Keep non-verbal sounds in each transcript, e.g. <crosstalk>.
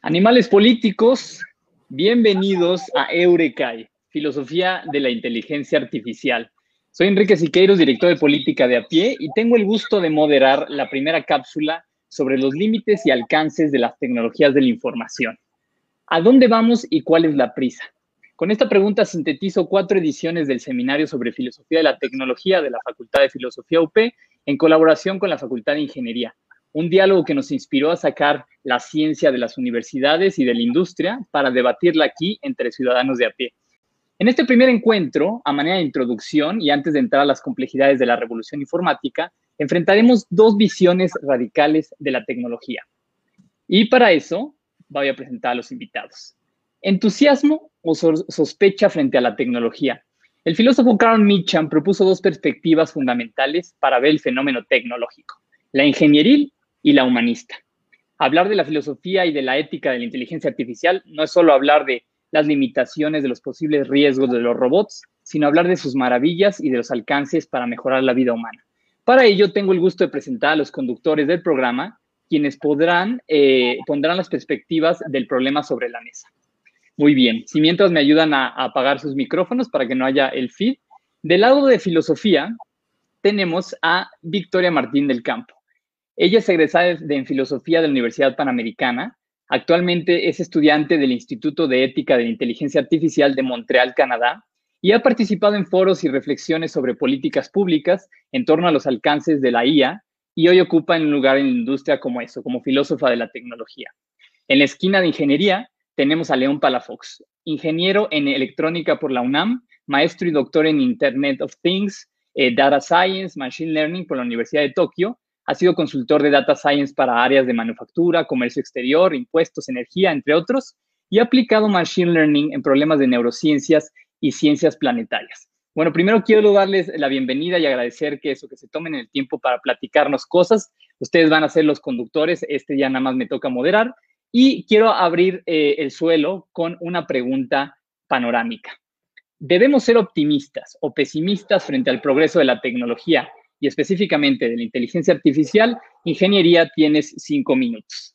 Animales políticos, bienvenidos a Eurecai, Filosofía de la Inteligencia Artificial. Soy Enrique Siqueiros, director de política de a pie, y tengo el gusto de moderar la primera cápsula sobre los límites y alcances de las tecnologías de la información. ¿A dónde vamos y cuál es la prisa? Con esta pregunta sintetizo cuatro ediciones del Seminario sobre Filosofía de la Tecnología de la Facultad de Filosofía UP en colaboración con la Facultad de Ingeniería un diálogo que nos inspiró a sacar la ciencia de las universidades y de la industria para debatirla aquí entre ciudadanos de a pie. En este primer encuentro, a manera de introducción y antes de entrar a las complejidades de la revolución informática, enfrentaremos dos visiones radicales de la tecnología. Y para eso voy a presentar a los invitados. Entusiasmo o sospecha frente a la tecnología. El filósofo Carl Mitcham propuso dos perspectivas fundamentales para ver el fenómeno tecnológico, la ingenieril y la humanista. Hablar de la filosofía y de la ética de la inteligencia artificial no es solo hablar de las limitaciones de los posibles riesgos de los robots, sino hablar de sus maravillas y de los alcances para mejorar la vida humana. Para ello, tengo el gusto de presentar a los conductores del programa, quienes podrán, eh, pondrán las perspectivas del problema sobre la mesa. Muy bien, si mientras me ayudan a, a apagar sus micrófonos para que no haya el feed. Del lado de filosofía, tenemos a Victoria Martín del Campo. Ella es egresada de, en Filosofía de la Universidad Panamericana. Actualmente es estudiante del Instituto de Ética de Inteligencia Artificial de Montreal, Canadá, y ha participado en foros y reflexiones sobre políticas públicas en torno a los alcances de la IA y hoy ocupa un lugar en la industria como eso, como filósofa de la tecnología. En la esquina de ingeniería tenemos a León Palafox, ingeniero en electrónica por la UNAM, maestro y doctor en Internet of Things, eh, Data Science, Machine Learning por la Universidad de Tokio ha sido consultor de Data Science para áreas de manufactura, comercio exterior, impuestos, energía, entre otros, y ha aplicado Machine Learning en problemas de neurociencias y ciencias planetarias. Bueno, primero quiero darles la bienvenida y agradecer que eso, que se tomen el tiempo para platicarnos cosas. Ustedes van a ser los conductores, este ya nada más me toca moderar. Y quiero abrir eh, el suelo con una pregunta panorámica. ¿Debemos ser optimistas o pesimistas frente al progreso de la tecnología y específicamente de la inteligencia artificial, ingeniería tienes cinco minutos.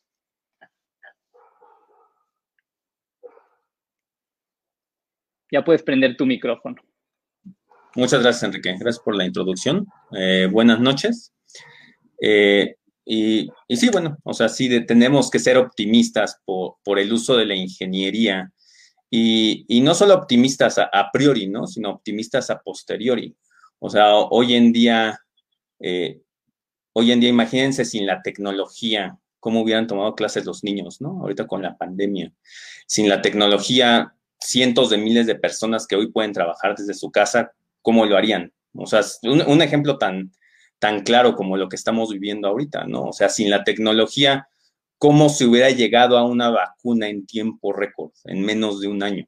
Ya puedes prender tu micrófono. Muchas gracias, Enrique. Gracias por la introducción. Eh, buenas noches. Eh, y, sí, bueno, o sea, sí tenemos que ser optimistas por, el uso de la ingeniería y, no solo optimistas a, a, priori, ¿no? Sino optimistas a posteriori. O sea, hoy en día eh, hoy en día, imagínense sin la tecnología, cómo hubieran tomado clases los niños, ¿no? Ahorita con la pandemia. Sin la tecnología, cientos de miles de personas que hoy pueden trabajar desde su casa, ¿cómo lo harían? O sea, un, ejemplo tan, tan claro como lo que estamos viviendo ahorita, ¿no? O sea, sin la tecnología, ¿cómo se hubiera llegado a una vacuna en tiempo récord, en menos de un año?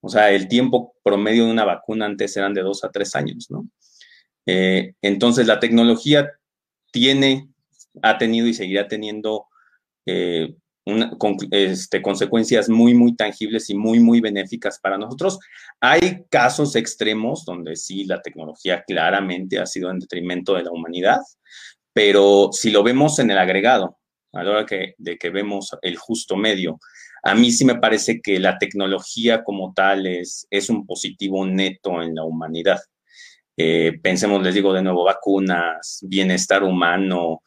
O sea, el tiempo promedio de una vacuna antes eran de dos a tres años, ¿no? Eh, entonces, la tecnología tiene, ha tenido y seguirá teniendo eh, este, consecuencias muy, muy tangibles y muy, muy benéficas para nosotros. Hay casos extremos donde sí la tecnología claramente ha sido en detrimento de la humanidad, pero si lo vemos en el agregado, a la hora que, de que vemos el justo medio, a mí sí me parece que la tecnología como tal es, es un positivo neto en la humanidad. Eh, pensemos, les digo de nuevo, vacunas, bienestar humano,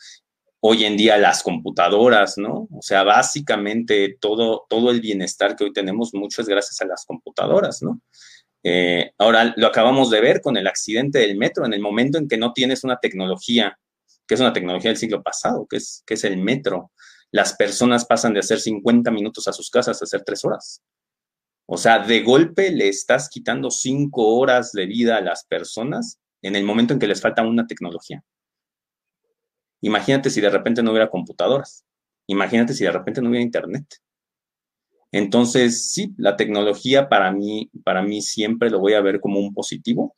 hoy en día las computadoras, ¿no? O sea, básicamente todo, todo el bienestar que hoy tenemos, mucho es gracias a las computadoras, ¿no? Eh, ahora lo acabamos de ver con el accidente del metro, en el momento en que no tienes una tecnología, que es una tecnología del siglo pasado, que es, que es el metro, las personas pasan de hacer 50 minutos a sus casas a hacer tres horas. O sea, de golpe le estás quitando cinco horas de vida a las personas en el momento en que les falta una tecnología. Imagínate si de repente no hubiera computadoras. Imagínate si de repente no hubiera internet. Entonces, sí, la tecnología para mí, para mí siempre lo voy a ver como un positivo.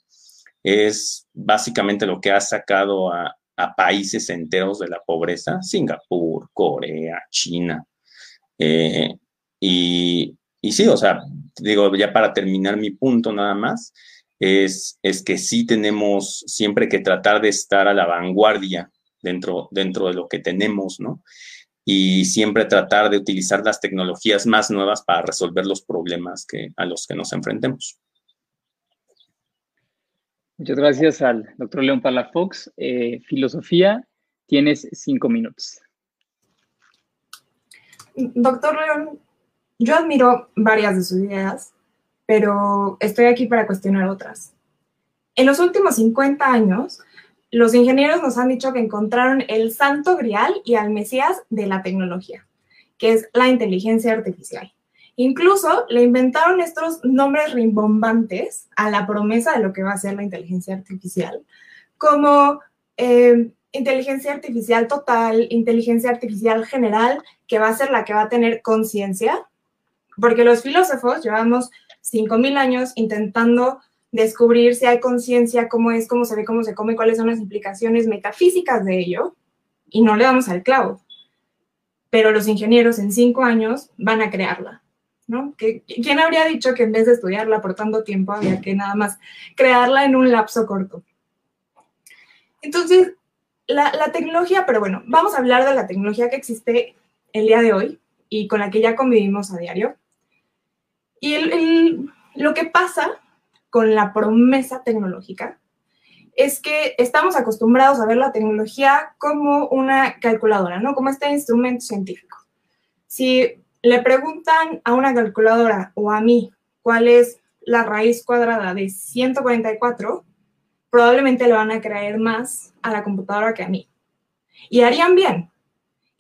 Es básicamente lo que ha sacado a, países enteros de la pobreza, Singapur, Corea, China. Eh, y, y sí, o sea, digo, ya para terminar mi punto nada más, es, es que sí tenemos siempre que tratar de estar a la vanguardia dentro, dentro de lo que tenemos, ¿no? y siempre tratar de utilizar las tecnologías más nuevas para resolver los problemas que, a los que nos enfrentemos. Muchas gracias al doctor León Palafox. Eh, filosofía, tienes cinco minutos. Doctor León, yo admiro varias de sus ideas, pero estoy aquí para cuestionar otras. En los últimos 50 años, los ingenieros nos han dicho que encontraron el santo grial y al mesías de la tecnología, que es la inteligencia artificial. Incluso le inventaron estos nombres rimbombantes a la promesa de lo que va a ser la inteligencia artificial, como eh, inteligencia artificial total, inteligencia artificial general, que va a ser la que va a tener conciencia, porque los filósofos llevamos 5.000 años intentando descubrir si hay conciencia, cómo es, cómo se ve, cómo se come, cuáles son las implicaciones metafísicas de ello, y no le damos al clavo. Pero los ingenieros en cinco años van a crearla, ¿no? ¿Quién habría dicho que en vez de estudiarla por tanto tiempo había que nada más crearla en un lapso corto? Entonces, la, tecnología, pero bueno, vamos a hablar de la tecnología que existe el día de hoy y con la que ya convivimos a diario. Y lo que pasa con la promesa tecnológica es que estamos acostumbrados a ver la tecnología como una calculadora, ¿no? Como este instrumento científico. Si le preguntan a una calculadora o a mí cuál es la raíz cuadrada de 144, probablemente le van a creer más a la computadora que a mí. Y harían bien.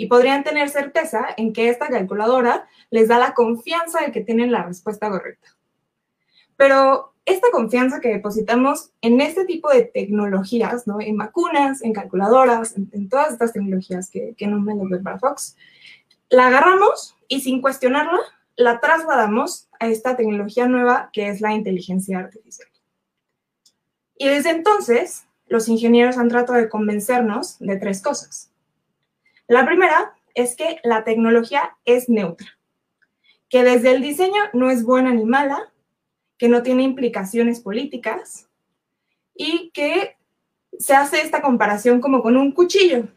Y podrían tener certeza en que esta calculadora les da la confianza de que tienen la respuesta correcta. Pero esta confianza que depositamos en este tipo de tecnologías, ¿no? en vacunas, en calculadoras, en, todas estas tecnologías que, que nombran para Fox, la agarramos y sin cuestionarla, la trasladamos a esta tecnología nueva que es la inteligencia artificial. Y desde entonces, los ingenieros han tratado de convencernos de tres cosas. La primera es que la tecnología es neutra, que desde el diseño no es buena ni mala, que no tiene implicaciones políticas y que se hace esta comparación como con un cuchillo.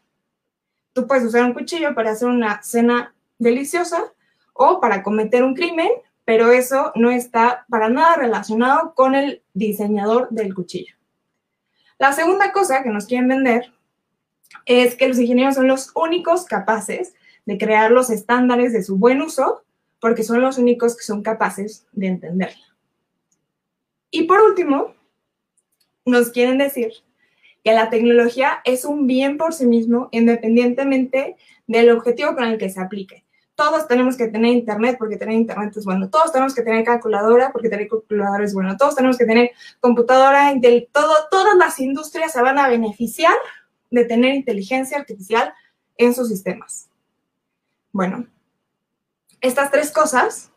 Tú puedes usar un cuchillo para hacer una cena deliciosa o para cometer un crimen, pero eso no está para nada relacionado con el diseñador del cuchillo. La segunda cosa que nos quieren vender es que los ingenieros son los únicos capaces de crear los estándares de su buen uso, porque son los únicos que son capaces de entenderla. Y por último, nos quieren decir que la tecnología es un bien por sí mismo, independientemente del objetivo con el que se aplique. Todos tenemos que tener internet porque tener internet es bueno, todos tenemos que tener calculadora porque tener calculadora es bueno, todos tenemos que tener computadora, todo, todas las industrias se van a beneficiar de tener inteligencia artificial en sus sistemas. Bueno, estas tres cosas,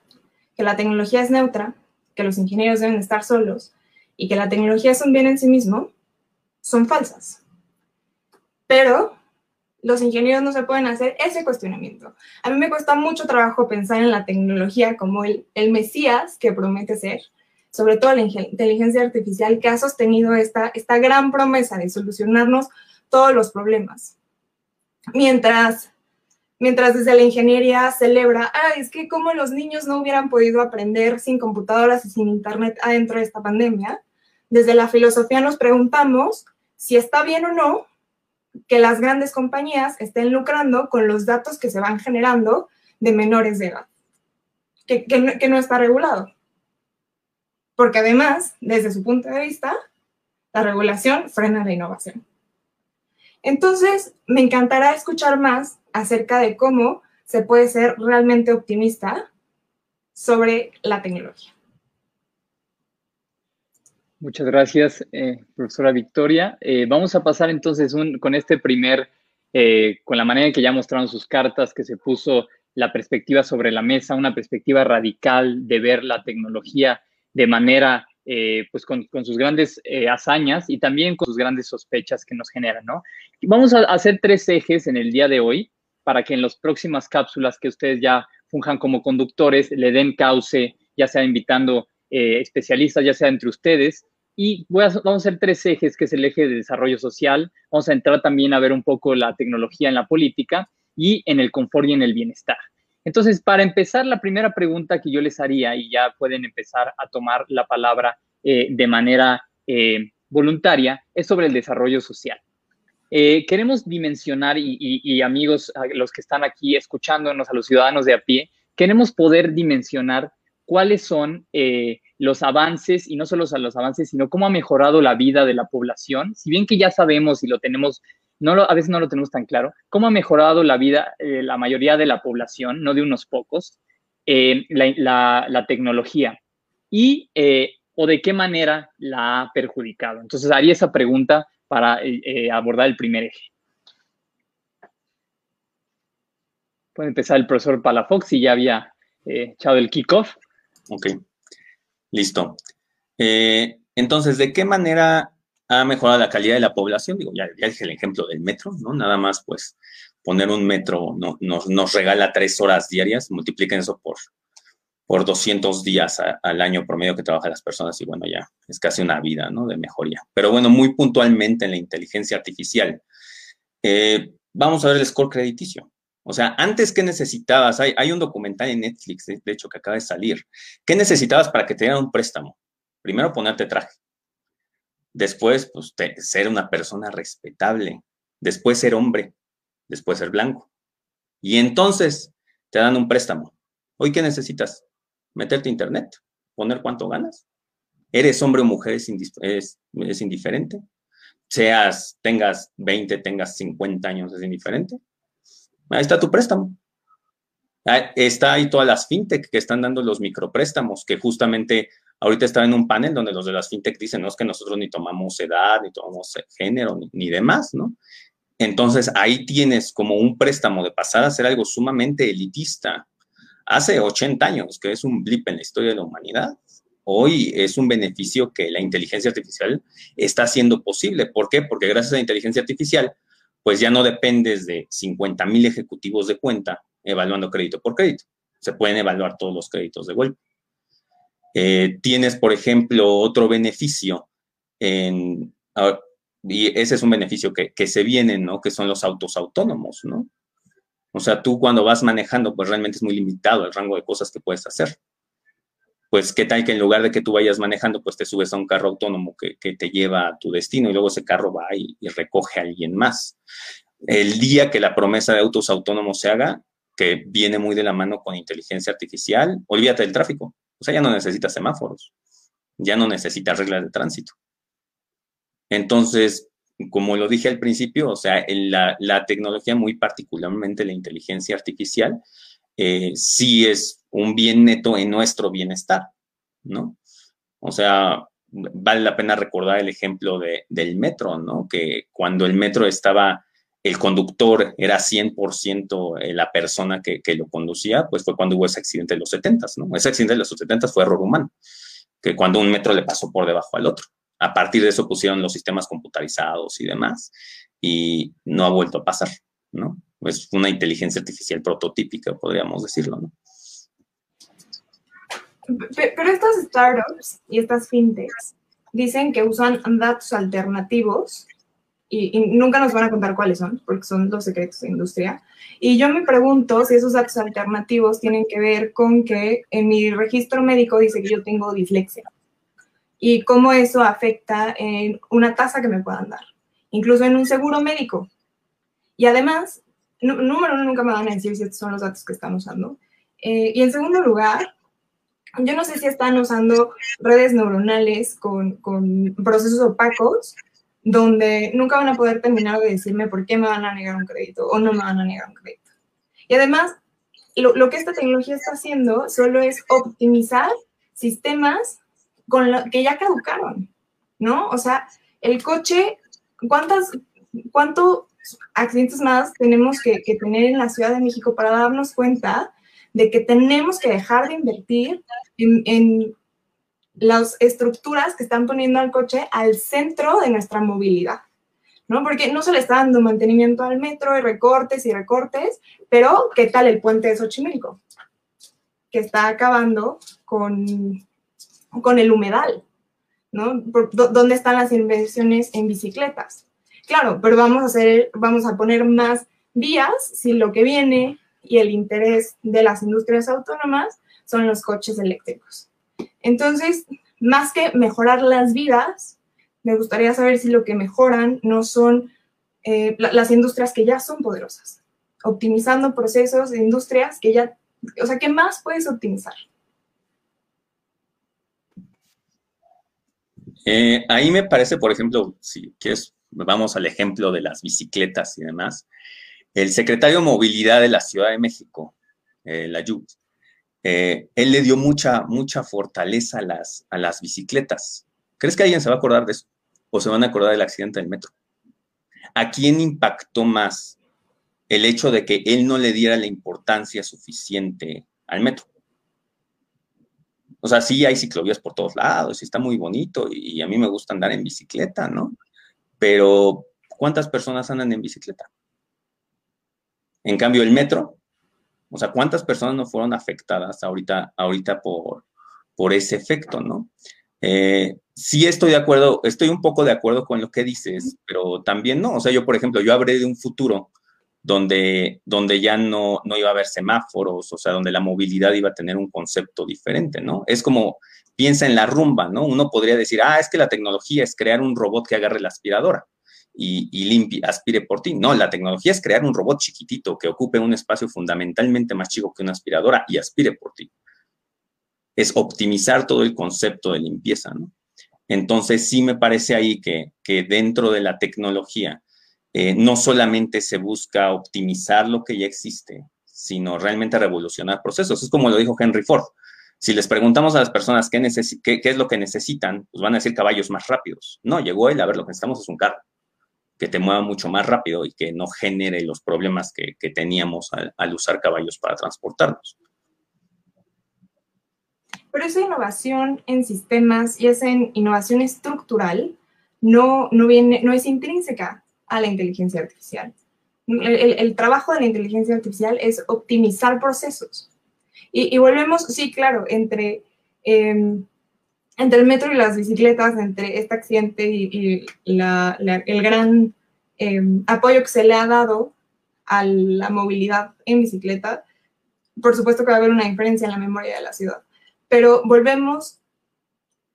que la tecnología es neutra, que los ingenieros deben estar solos y que la tecnología es un bien en sí mismo, son falsas. Pero los ingenieros no se pueden hacer ese cuestionamiento. A mí me cuesta mucho trabajo pensar en la tecnología como el, el Mesías que promete ser, sobre todo la inteligencia artificial que ha sostenido esta, esta gran promesa de solucionarnos todos los problemas. Mientras, mientras desde la ingeniería celebra, ah, es que como los niños no hubieran podido aprender sin computadoras y sin internet adentro de esta pandemia, desde la filosofía nos preguntamos si está bien o no que las grandes compañías estén lucrando con los datos que se van generando de menores de edad, que, no, está regulado. Porque además, desde su punto de vista, la regulación frena la innovación. Entonces, me encantará escuchar más acerca de cómo se puede ser realmente optimista sobre la tecnología. Muchas gracias, eh, profesora Victoria. Eh, vamos a pasar entonces con este primer, eh, con la manera en que ya mostraron sus cartas, que se puso la perspectiva sobre la mesa, una perspectiva radical de ver la tecnología de manera, pues con, sus grandes hazañas y también con sus grandes sospechas que nos generan, ¿no? Vamos a hacer tres ejes en el día de hoy para que en las próximas cápsulas que ustedes ya funjan como conductores le den cauce, ya sea invitando especialistas, ya sea entre ustedes, y voy a, vamos a hacer tres ejes, que es el eje de desarrollo social. Vamos a entrar también a ver un poco la tecnología en la política. y en el confort y en el bienestar. Entonces, para empezar, la primera pregunta que yo les haría, y ya pueden empezar a tomar la palabra eh, de manera eh, voluntaria, es sobre el desarrollo social. Eh, queremos dimensionar, y, amigos, los que están aquí escuchándonos, a los ciudadanos de a pie, queremos poder dimensionar cuáles son los avances, y no solo los avances, sino cómo ha mejorado la vida de la población. Si bien que ya sabemos y lo tenemos no a veces no lo tenemos tan claro, cómo ha mejorado la vida eh, la mayoría de la población, no de unos pocos, eh, la, tecnología y eh, o de qué manera la ha perjudicado. Entonces haría esa pregunta para abordar el primer eje. Puede empezar el profesor Palafox si ya había echado el kickoff. Ok, listo. entonces, ¿de qué manera ha mejorado la calidad de la población. Digo, ya, dije el ejemplo del metro, ¿no? Nada más, pues, poner un metro no, nos, regala tres horas diarias, multipliquen eso por, por 200 días al año promedio que trabajan las personas y bueno, ya es casi una vida, ¿no? De mejoría. Pero bueno, muy puntualmente en la inteligencia artificial. Eh, vamos a ver el score crediticio. O sea, antes, ¿qué necesitabas? Hay, hay un documental en Netflix, de, hecho, que acaba de salir. ¿Qué necesitabas para que te dieran un préstamo? Primero, ponerte traje. Después, pues, ser una persona respetable. Después, ser hombre. Después, ser blanco. Y entonces, te dan un préstamo. ¿Hoy qué necesitas? Meterte a internet, poner cuánto ganas. ¿Eres hombre o mujer? Es, es, indiferente. Seas, tengas 20, tengas 50 años, es indiferente. Ahí está tu préstamo. Está ahí todas las fintech que están dando los micropréstamos, que justamente Ahorita estaba en un panel donde los de las fintech dicen, no es que nosotros ni tomamos edad, ni tomamos género, ni, demás, ¿no? Entonces ahí tienes como un préstamo de pasar a ser algo sumamente elitista. Hace 80 años, que es un blip en la historia de la humanidad, hoy es un beneficio que la inteligencia artificial está haciendo posible. ¿Por qué? Porque gracias a la inteligencia artificial, pues ya no dependes de 50 mil ejecutivos de cuenta evaluando crédito por crédito. Se pueden evaluar todos los créditos de golpe. Eh, tienes, por ejemplo, otro beneficio, en, y ese es un beneficio que, se viene, ¿no? Que son los autos autónomos, ¿no? O sea, tú cuando vas manejando, pues realmente es muy limitado el rango de cosas que puedes hacer. Pues, ¿qué tal que en lugar de que tú vayas manejando, pues te subes a un carro autónomo que, te lleva a tu destino y luego ese carro va y recoge a alguien más? El día que la promesa de autos autónomos se haga, que viene muy de la mano con inteligencia artificial, olvídate del tráfico o sea, ya no necesitas semáforos, ya no necesitas reglas de tránsito. Entonces, como lo dije al principio, o sea, la, tecnología, muy particularmente la inteligencia artificial, eh, sí es un bien neto en nuestro bienestar, ¿no? O sea, vale la pena recordar el ejemplo de, del metro, ¿no? Que cuando el metro estaba el conductor era 100% eh, la persona que, lo conducía, pues fue cuando hubo ese accidente de los 70, ¿no? Ese accidente de los 70 fue error humano, que cuando un metro le pasó por debajo al otro. A partir de eso pusieron los sistemas computarizados y demás, y no ha vuelto a pasar, ¿no? Es una inteligencia artificial prototípica, podríamos decirlo, ¿no? Pero estas startups y estas fintechs dicen que usan datos alternativos y, nunca nos van a contar cuáles son, porque son los secretos de industria. Y yo me pregunto si esos datos alternativos tienen que ver con que en mi registro médico dice que yo tengo dislexia y cómo eso afecta en una tasa que me puedan dar, incluso en un seguro médico. Y además, número uno, nunca me van a decir si estos son los datos que están usando. Eh, y en segundo lugar, yo no sé si están usando redes neuronales con, con procesos opacos donde nunca van a poder terminar de decirme por qué me van a negar un crédito o no me van a negar un crédito. Y además, lo, que esta tecnología está haciendo solo es optimizar sistemas con lo, que ya caducaron, ¿no? O sea, el coche, ¿cuántas, ¿cuántos accidentes más tenemos que, tener en la Ciudad de México para darnos cuenta de que tenemos que dejar de invertir en las estructuras que están poniendo al coche al centro de nuestra movilidad, ¿no? Porque no se le está dando mantenimiento al metro y recortes y recortes, pero ¿qué tal el puente de Xochimilco? Que está acabando con, con el humedal, ¿no? ¿Dónde están las inversiones en bicicletas? Claro, pero vamos a hacer, vamos a poner más vías si lo que viene y el interés de las industrias autónomas son los coches eléctricos. Entonces, más que mejorar las vidas, me gustaría saber si lo que mejoran no son eh, las industrias que ya son poderosas, optimizando procesos de industrias que ya, o sea, ¿qué más puedes optimizar? Eh, ahí me parece, por ejemplo, si quieres, vamos al ejemplo de las bicicletas y demás. El secretario de Movilidad de la Ciudad de México, eh, la YUT, eh, él le dio mucha, mucha fortaleza a las, a las bicicletas. ¿Crees que alguien se va a acordar de eso? ¿O se van a acordar del accidente del metro? ¿A quién impactó más el hecho de que él no le diera la importancia suficiente al metro? O sea, sí hay ciclovías por todos lados y está muy bonito y a mí me gusta andar en bicicleta, ¿no? Pero, ¿cuántas personas andan en bicicleta? En cambio, el metro, o sea, ¿cuántas personas no fueron afectadas ahorita, ahorita por, por ese efecto, ¿no? Eh, sí estoy de acuerdo, estoy un poco de acuerdo con lo que dices, pero también no. O sea, yo, por ejemplo, yo hablé de un futuro donde, donde ya no, no iba a haber semáforos, o sea, donde la movilidad iba a tener un concepto diferente, ¿no? Es como, piensa en la rumba, ¿no? Uno podría decir, ah, es que la tecnología es crear un robot que agarre la aspiradora y, y limpie, aspire por ti. No, la tecnología es crear un robot chiquitito que ocupe un espacio fundamentalmente más chico que una aspiradora y aspire por ti. Es optimizar todo el concepto de limpieza, ¿no? Entonces, sí me parece ahí que, que dentro de la tecnología, eh, no solamente se busca optimizar lo que ya existe, sino realmente revolucionar procesos. Es como lo dijo Henry Ford. Si les preguntamos a las personas qué, qué, es lo que necesitan, pues van a decir caballos más rápidos. No, llegó él, a ver, lo que necesitamos es un carro que te mueva mucho más rápido y que no genere los problemas que, teníamos al, usar caballos para transportarnos. Pero esa innovación en sistemas y esa innovación estructural no, no, viene, no es intrínseca a la inteligencia artificial. El, trabajo de la inteligencia artificial es optimizar procesos. Y, volvemos, sí, claro, entre, em, entre el metro y las bicicletas, entre este accidente y, el gran em, apoyo que se le ha dado a la movilidad en bicicleta, por supuesto que va a haber una diferencia en la memoria de la ciudad. Pero volvemos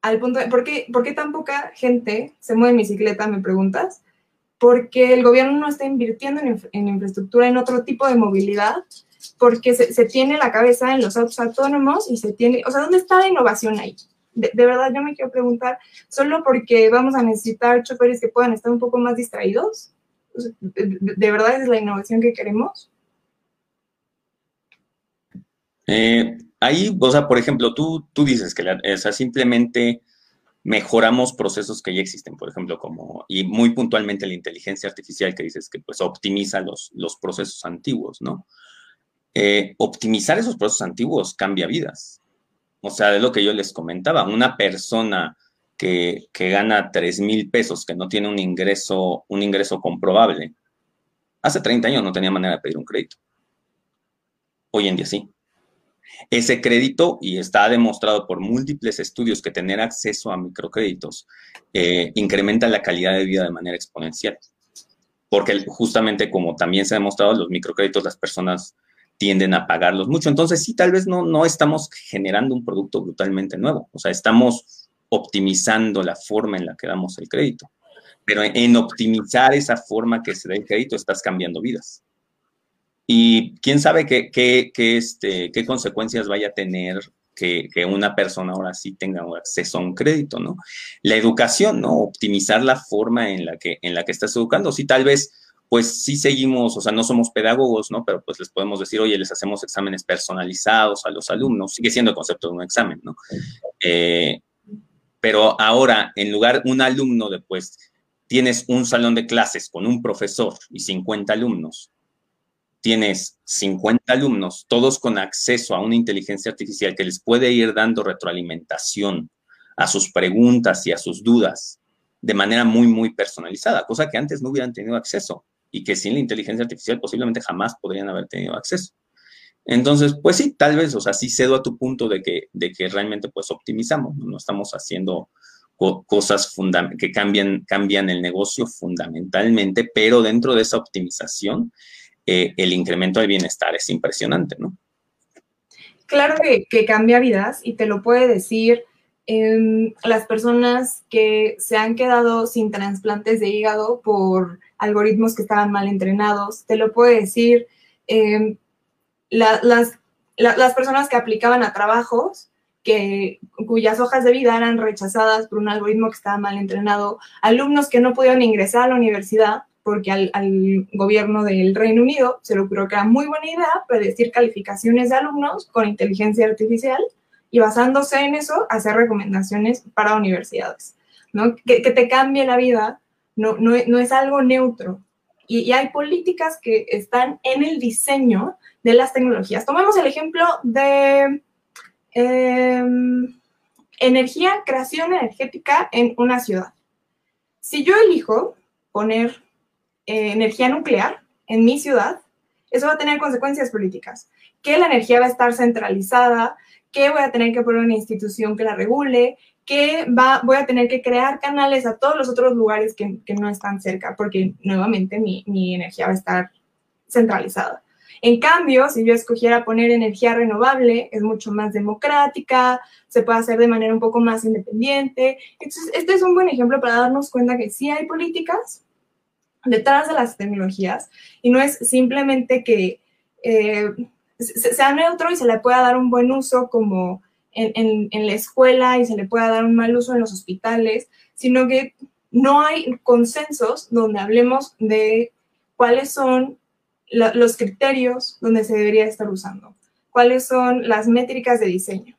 al punto de, ¿por qué, ¿por qué tan poca gente se mueve en bicicleta, me preguntas? porque el gobierno no está invirtiendo en, infraestructura, en otro tipo de movilidad, porque se, tiene la cabeza en los autos autónomos y se tiene, o sea, ¿dónde está la innovación ahí? De, verdad, yo me quiero preguntar, ¿solo porque vamos a necesitar choferes que puedan estar un poco más distraídos? ¿De, verdad es la innovación que queremos? Eh, ahí, o sea, por ejemplo, tú, tú dices que la, o sea, simplemente mejoramos procesos que ya existen, por ejemplo, como, y muy puntualmente la inteligencia artificial que dices que pues optimiza los, los procesos antiguos, ¿no? Eh, optimizar esos procesos antiguos cambia vidas. O sea, de lo que yo les comentaba, una persona que, que gana 3 mil pesos, que no tiene un ingreso, un ingreso comprobable, hace 30 años no tenía manera de pedir un crédito. Hoy en día sí. Ese crédito, y está demostrado por múltiples estudios que tener acceso a microcréditos eh, incrementa la calidad de vida de manera exponencial. Porque justamente como también se ha demostrado, los microcréditos las personas tienden a pagarlos mucho. Entonces, sí, tal vez no, no estamos generando un producto brutalmente nuevo. O sea, estamos optimizando la forma en la que damos el crédito. Pero en optimizar esa forma que se da el crédito, estás cambiando vidas. Y quién sabe qué, qué, qué, este, qué consecuencias vaya a tener que, que, una persona ahora sí tenga acceso a un crédito, ¿no? La educación, ¿no? Optimizar la forma en la que, en la que estás educando. Sí, tal vez, pues sí seguimos, o sea, no somos pedagogos, ¿no? Pero pues les podemos decir, oye, les hacemos exámenes personalizados a los alumnos. Sigue siendo el concepto de un examen, ¿no? Eh, pero ahora, en lugar un alumno después, tienes un salón de clases con un profesor y 50 alumnos tienes 50 alumnos, todos con acceso a una inteligencia artificial que les puede ir dando retroalimentación a sus preguntas y a sus dudas de manera muy, muy personalizada, cosa que antes no hubieran tenido acceso y que sin la inteligencia artificial posiblemente jamás podrían haber tenido acceso. Entonces, pues sí, tal vez, o sea, sí cedo a tu punto de que, de que realmente pues optimizamos, no, estamos haciendo cosas que cambian, cambian el negocio fundamentalmente, pero dentro de esa optimización eh, el incremento del bienestar es impresionante, ¿no? Claro que, cambia vidas y te lo puede decir em, las personas que se han quedado sin trasplantes de hígado por algoritmos que estaban mal entrenados, te lo puede decir em, las, las personas que aplicaban a trabajos que, cuyas hojas de vida eran rechazadas por un algoritmo que estaba mal entrenado, alumnos que no pudieron ingresar a la universidad porque al, gobierno del Reino Unido se le ocurrió que era muy buena idea predecir calificaciones de alumnos con inteligencia artificial y basándose en eso hacer recomendaciones para universidades. ¿no? Que, te cambie la vida no, no, no es algo neutro. Y, y, hay políticas que están en el diseño de las tecnologías. Tomemos el ejemplo de em, energía, creación energética en una ciudad. Si yo elijo poner eh, energía nuclear en mi ciudad, eso va a tener consecuencias políticas. Que la energía va a estar centralizada, que voy a tener que poner una institución que la regule, que va, voy a tener que crear canales a todos los otros lugares que, no están cerca, porque nuevamente mi, mi energía va a estar centralizada. En cambio, si yo escogiera poner energía renovable, es mucho más democrática, se puede hacer de manera un poco más independiente. Entonces, este es un buen ejemplo para darnos cuenta que sí hay políticas detrás de las tecnologías y no es simplemente que eh, sea neutro y se le pueda dar un buen uso como en, la escuela y se le pueda dar un mal uso en los hospitales, sino que no hay consensos donde hablemos de cuáles son los criterios donde se debería estar usando, cuáles son las métricas de diseño.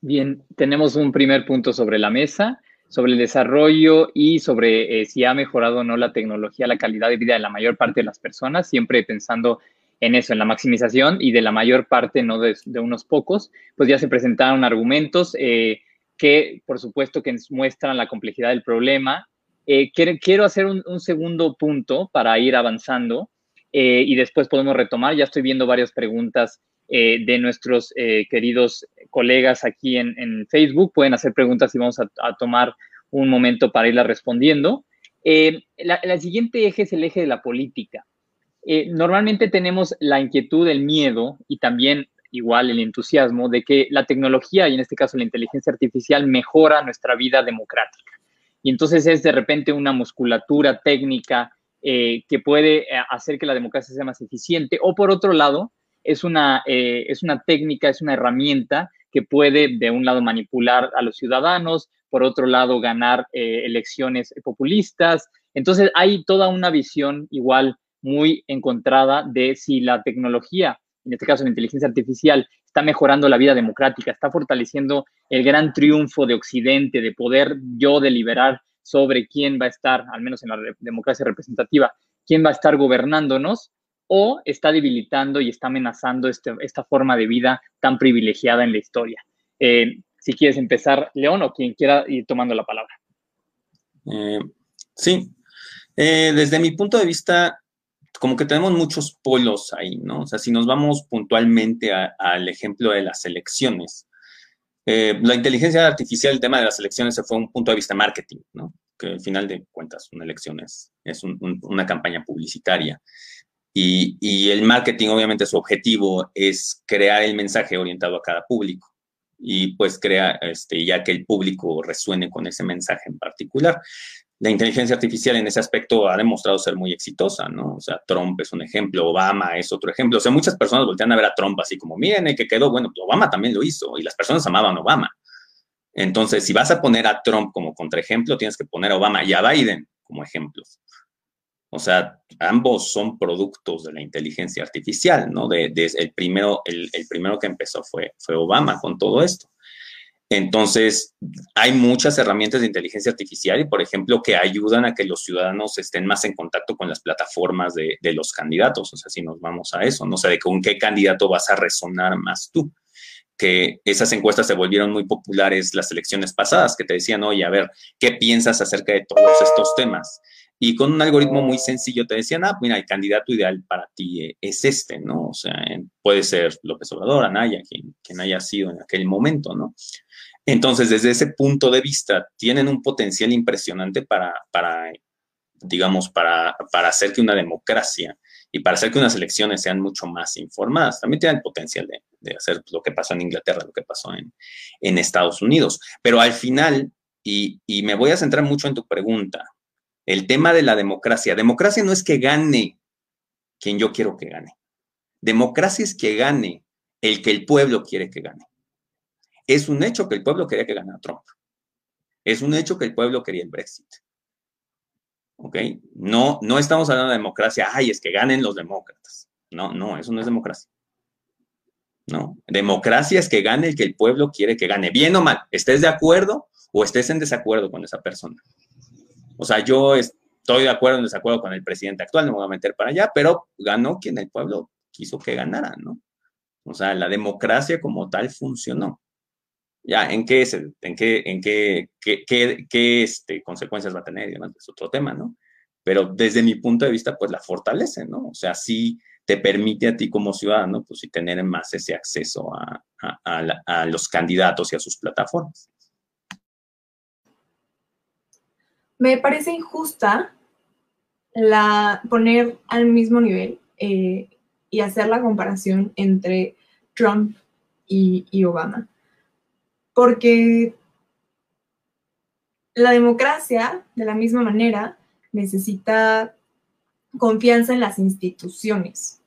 Bien, tenemos un primer punto sobre la mesa sobre el desarrollo y sobre eh, si ha mejorado o no la tecnología, la calidad de vida de la mayor parte de las personas, siempre pensando en eso, en la maximización y de la mayor parte, no de, unos pocos, pues ya se presentaron argumentos eh, que, por supuesto, que muestran la complejidad del problema. Eh, quiero, hacer un, un, segundo punto para ir avanzando y después podemos retomar. Ya estoy viendo varias preguntas eh, de nuestros eh, queridos colegas aquí en, Facebook. Pueden hacer preguntas y vamos a, tomar un momento para irlas respondiendo. Eh, la, siguiente eje es el eje de la política. normalmente tenemos la inquietud, el miedo y también igual el entusiasmo de que la tecnología, y en este caso la inteligencia artificial, mejora nuestra vida democrática. Y entonces es de repente una musculatura técnica que puede hacer que la democracia sea más eficiente. O por otro lado, es una, eh, es una técnica, es una herramienta que puede, de un lado, manipular a los ciudadanos, por otro lado, ganar eh, elecciones populistas. Entonces, hay toda una visión igual muy encontrada de si la tecnología, en este caso la inteligencia artificial, está mejorando la vida democrática, está fortaleciendo el gran triunfo de Occidente, de poder yo deliberar sobre quién va a estar, al menos en la democracia representativa, quién va a estar gobernándonos, o está debilitando y está amenazando este, esta forma de vida tan privilegiada en la historia. Eh, si quieres empezar, León, o quien quiera ir tomando la palabra. Eh, sí, eh, desde mi punto de vista, como que tenemos muchos polos ahí, ¿no? O sea, si nos vamos puntualmente al ejemplo de las elecciones, la inteligencia artificial, el tema de las elecciones, se fue un punto de vista marketing, ¿no? Que al final de cuentas, una elección es, una campaña publicitaria. Y, el marketing, obviamente, su objetivo es crear el mensaje orientado a cada público y pues crea, este, ya que el público resuene con ese mensaje en particular. La inteligencia artificial en ese aspecto ha demostrado ser muy exitosa, ¿no? O sea, Trump es un ejemplo, Obama es otro ejemplo. O sea, muchas personas voltean a ver a Trump así como, miren, el que quedó, bueno, Obama también lo hizo y las personas amaban Obama. Entonces, si vas a poner a Trump como contraejemplo, tienes que poner a Obama y a Biden como ejemplos. O sea, ambos son productos de la inteligencia artificial, ¿no? De, el, primero, el, primero que empezó fue, Obama con todo esto. Entonces, hay muchas herramientas de inteligencia artificial por ejemplo, que ayudan a que los ciudadanos estén más en contacto con las plataformas de, de los candidatos. O sea, si nos vamos a eso, no sé de con qué candidato vas a resonar más tú. Que esas encuestas se volvieron muy populares las elecciones pasadas, que te decían, oye, a ver, ¿qué piensas acerca de todos estos temas? Y con un algoritmo muy sencillo te decían, ah, mira, el candidato ideal para ti eh, es este, ¿no? O sea, puede ser López Obrador, Anaya, quien, quien haya sido en aquel momento, ¿no? Entonces, desde ese punto de vista, tienen un potencial impresionante para, para digamos, para, para hacer que una democracia y para hacer que unas elecciones sean mucho más informadas. También tienen el potencial de, hacer lo que pasó en Inglaterra, lo que pasó en, en Estados Unidos. Pero al final, y, y, me voy a centrar mucho en tu pregunta, el tema de la democracia. Democracia no es que gane quien yo quiero que gane. Democracia es que gane el que el pueblo quiere que gane. Es un hecho que el pueblo quería que ganara Trump. Es un hecho que el pueblo quería el Brexit. ¿Ok? No, no estamos hablando de democracia, ay, es que ganen los demócratas. No, no, eso no es democracia. No, democracia es que gane el que el pueblo quiere que gane, bien o mal, estés de acuerdo o estés en desacuerdo con esa persona. O sea, yo estoy de acuerdo en desacuerdo con el presidente actual, no me voy a meter para allá, pero ganó quien el pueblo quiso que ganara, ¿no? O sea, la democracia como tal funcionó. Ya, ¿en qué, en qué, en qué, qué, qué, este, consecuencias va a tener? Es otro tema, ¿no? Pero desde mi punto de vista, pues la fortalece, ¿no? O sea, sí te permite a ti como ciudadano, pues sí tener más ese acceso a, a, los candidatos y a sus plataformas. Me parece injusta la poner al mismo nivel eh, y hacer la comparación entre Trump y, y Obama porque la democracia, de la misma manera, necesita confianza en las instituciones.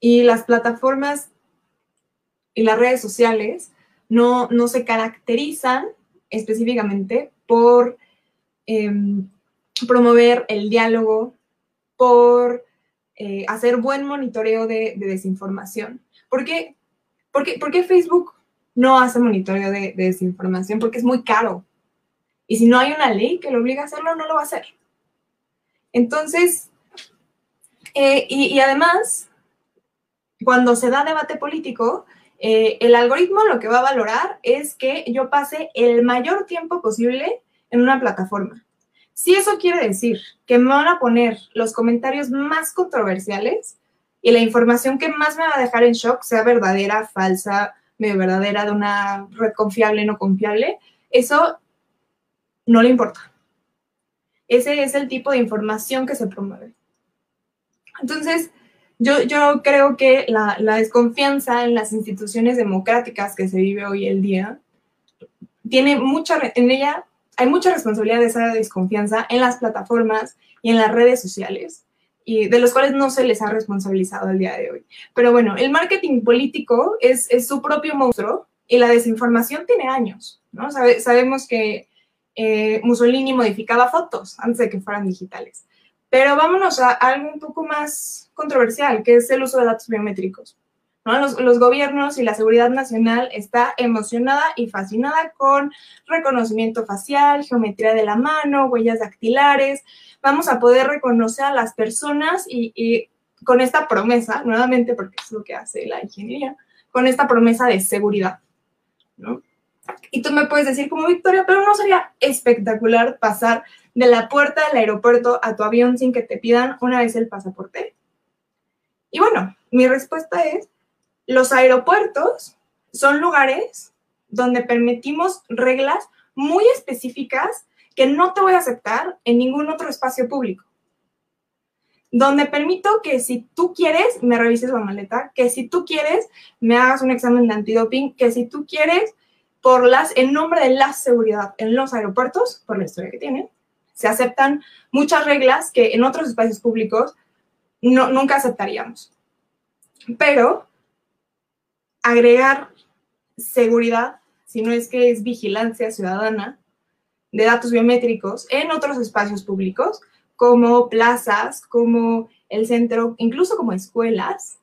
Y las plataformas y las redes sociales no, se caracterizan específicamente por em, promover el diálogo, por eh, hacer buen monitoreo de, desinformación. ¿Por qué? ¿Por Facebook no hace monitoreo de, desinformación porque es muy caro. Y si no hay una ley que lo obliga a hacerlo, no lo va a hacer. Entonces, eh, y, además, cuando se da debate político, eh, el algoritmo lo que va a valorar es que yo pase el mayor tiempo posible en una plataforma. Si eso quiere decir que me van a poner los comentarios más controversiales y la información que más me va a dejar en shock, sea verdadera, falsa, medio verdadera de una red confiable, no confiable, eso no le importa. Ese es el tipo de información que se promueve. Entonces, yo, yo creo que la, la, desconfianza en las instituciones democráticas que se vive hoy el día, tiene mucha, en ella hay mucha responsabilidad de esa desconfianza en las plataformas y en las redes sociales y de los cuales no se les ha responsabilizado el día de hoy. Pero bueno, el marketing político es, su propio monstruo y la desinformación tiene años, ¿no? sabemos que eh, Mussolini modificaba fotos antes de que fueran digitales. Pero vámonos a algo un poco más controversial, que es el uso de datos biométricos. ¿No? Los, los, gobiernos y la seguridad nacional está emocionada y fascinada con reconocimiento facial, geometría de la mano, huellas dactilares, vamos a poder reconocer a las personas y, con esta promesa, nuevamente, porque es lo que hace la ingeniería, con esta promesa de seguridad, ¿no? Y tú me puedes decir como Victoria, pero no sería espectacular pasar de la puerta del aeropuerto a tu avión sin que te pidan una vez el pasaporte. Y bueno, mi respuesta es, los aeropuertos son lugares donde permitimos reglas muy específicas que no te voy a aceptar en ningún otro espacio público. Donde permito que si tú quieres, me revises la maleta, que si tú quieres, me hagas un examen de antidoping, que si tú quieres, por las, en nombre de la seguridad en los aeropuertos, por la historia que tienen, se aceptan muchas reglas que en otros espacios públicos nunca aceptaríamos. Pero agregar seguridad, si no es que es vigilancia ciudadana, de datos biométricos en otros espacios públicos, como plazas, como el centro, incluso como escuelas,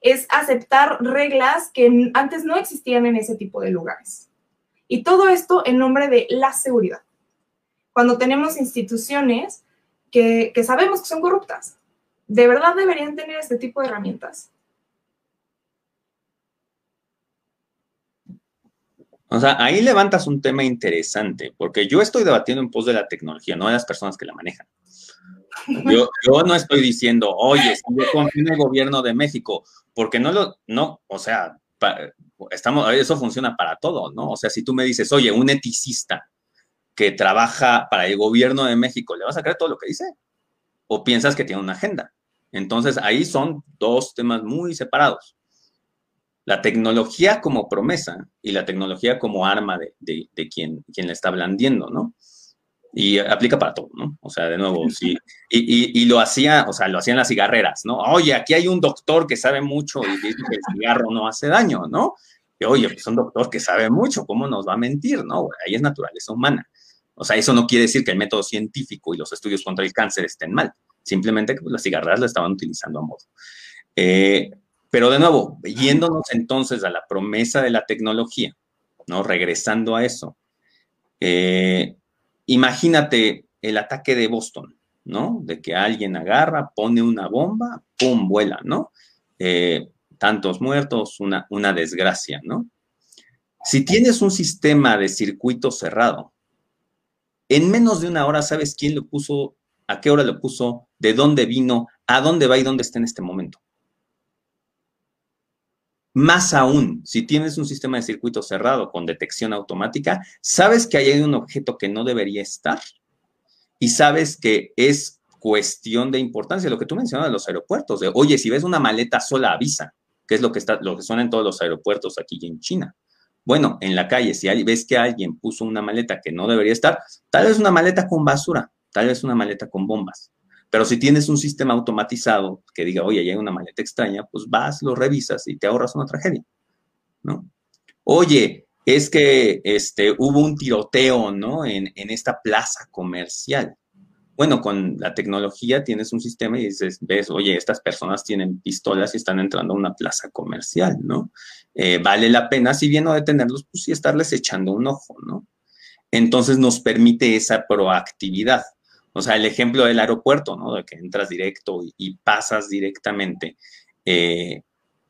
es aceptar reglas que antes no existían en ese tipo de lugares. Y todo esto en nombre de la seguridad. Cuando tenemos instituciones que, sabemos que son corruptas, ¿de verdad deberían tener este tipo de herramientas? O sea, ahí levantas un tema interesante, porque yo estoy debatiendo en pos de la tecnología, no de las personas que la manejan. Yo, no estoy diciendo, oye, si yo confío el gobierno de México, porque no lo, no, o sea, estamos, eso funciona para todo, ¿no? O sea, si tú me dices, oye, un eticista que trabaja para el gobierno de México, ¿le vas a creer todo lo que dice? ¿O piensas que tiene una agenda? Entonces ahí son dos temas muy separados. La tecnología como promesa y la tecnología como arma de, quien, quien le está blandiendo, ¿no? Y aplica para todo, ¿no? O sea, de nuevo, sí. Y, lo hacía, o sea, lo hacían las cigarreras, ¿no? Oye, aquí hay un doctor que sabe mucho y dice que el cigarro no hace daño, ¿no? Y oye, pues un doctor que sabe mucho, ¿cómo nos va a mentir, no? Ahí es naturaleza humana. O sea, eso no quiere decir que el método científico y los estudios contra el cáncer estén mal. Simplemente que pues, las cigarreras lo estaban utilizando a modo. Eh, pero de nuevo, yéndonos entonces a la promesa de la tecnología, ¿no? Regresando a eso. Eh, imagínate el ataque de Boston, ¿no? De que alguien agarra, pone una bomba, ¡pum! vuela, ¿no? Eh, tantos muertos, una, una desgracia, ¿no? Si tienes un sistema de circuito cerrado, en menos de una hora sabes quién lo puso, a qué hora lo puso, de dónde vino, a dónde va y dónde está en este momento. Más aún, si tienes un sistema de circuito cerrado con detección automática, sabes que hay un objeto que no debería estar y sabes que es cuestión de importancia, lo que tú mencionas de los aeropuertos, de, oye, si ves una maleta sola, avisa, que es lo que, está, lo que suena en todos los aeropuertos aquí en China. Bueno, en la calle, si ves que alguien puso una maleta que no debería estar, tal vez una maleta con basura, tal vez una maleta con bombas, pero si tienes un sistema automatizado que diga, oye, hay una maleta extraña, pues vas, lo revisas y te ahorras una tragedia, ¿no? Oye, es que este, hubo un tiroteo, ¿no? En, esta plaza comercial. Bueno, con la tecnología tienes un sistema y dices, ves, oye, estas personas tienen pistolas y están entrando a una plaza comercial, ¿no? Eh, vale la pena, si bien no detenerlos, pues sí estarles echando un ojo, ¿no? Entonces nos permite esa proactividad. O sea, el ejemplo del aeropuerto, ¿no? De que entras directo y, pasas directamente. Eh,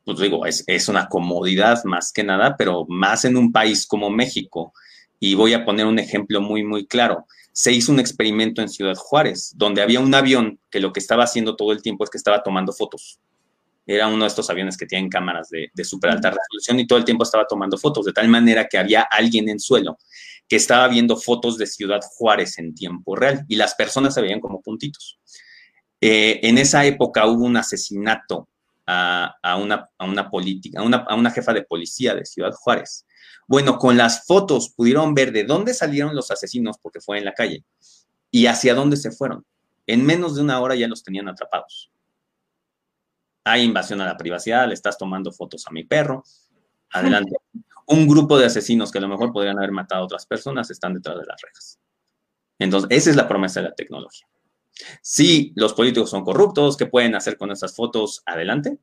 pues digo, es, es, una comodidad más que nada, pero más en un país como México. Y voy a poner un ejemplo muy, muy claro. Se hizo un experimento en Ciudad Juárez, donde había un avión que lo que estaba haciendo todo el tiempo es que estaba tomando fotos. Era uno de estos aviones que tienen cámaras de, de súper alta resolución y todo el tiempo estaba tomando fotos, de tal manera que había alguien en suelo que estaba viendo fotos de Ciudad Juárez en tiempo real y las personas se veían como puntitos. Eh, en esa época hubo un asesinato a, una, a una política, a una, a una jefa de policía de Ciudad Juárez. Bueno, con las fotos pudieron ver de dónde salieron los asesinos, porque fue en la calle, y hacia dónde se fueron. En menos de una hora ya los tenían atrapados. Hay invasión a la privacidad, le estás tomando fotos a mi perro. Adelante un grupo de asesinos que a lo mejor podrían haber matado a otras personas están detrás de las rejas. Entonces, esa es la promesa de la tecnología. Si los políticos son corruptos, ¿qué pueden hacer con esas fotos? Adelante.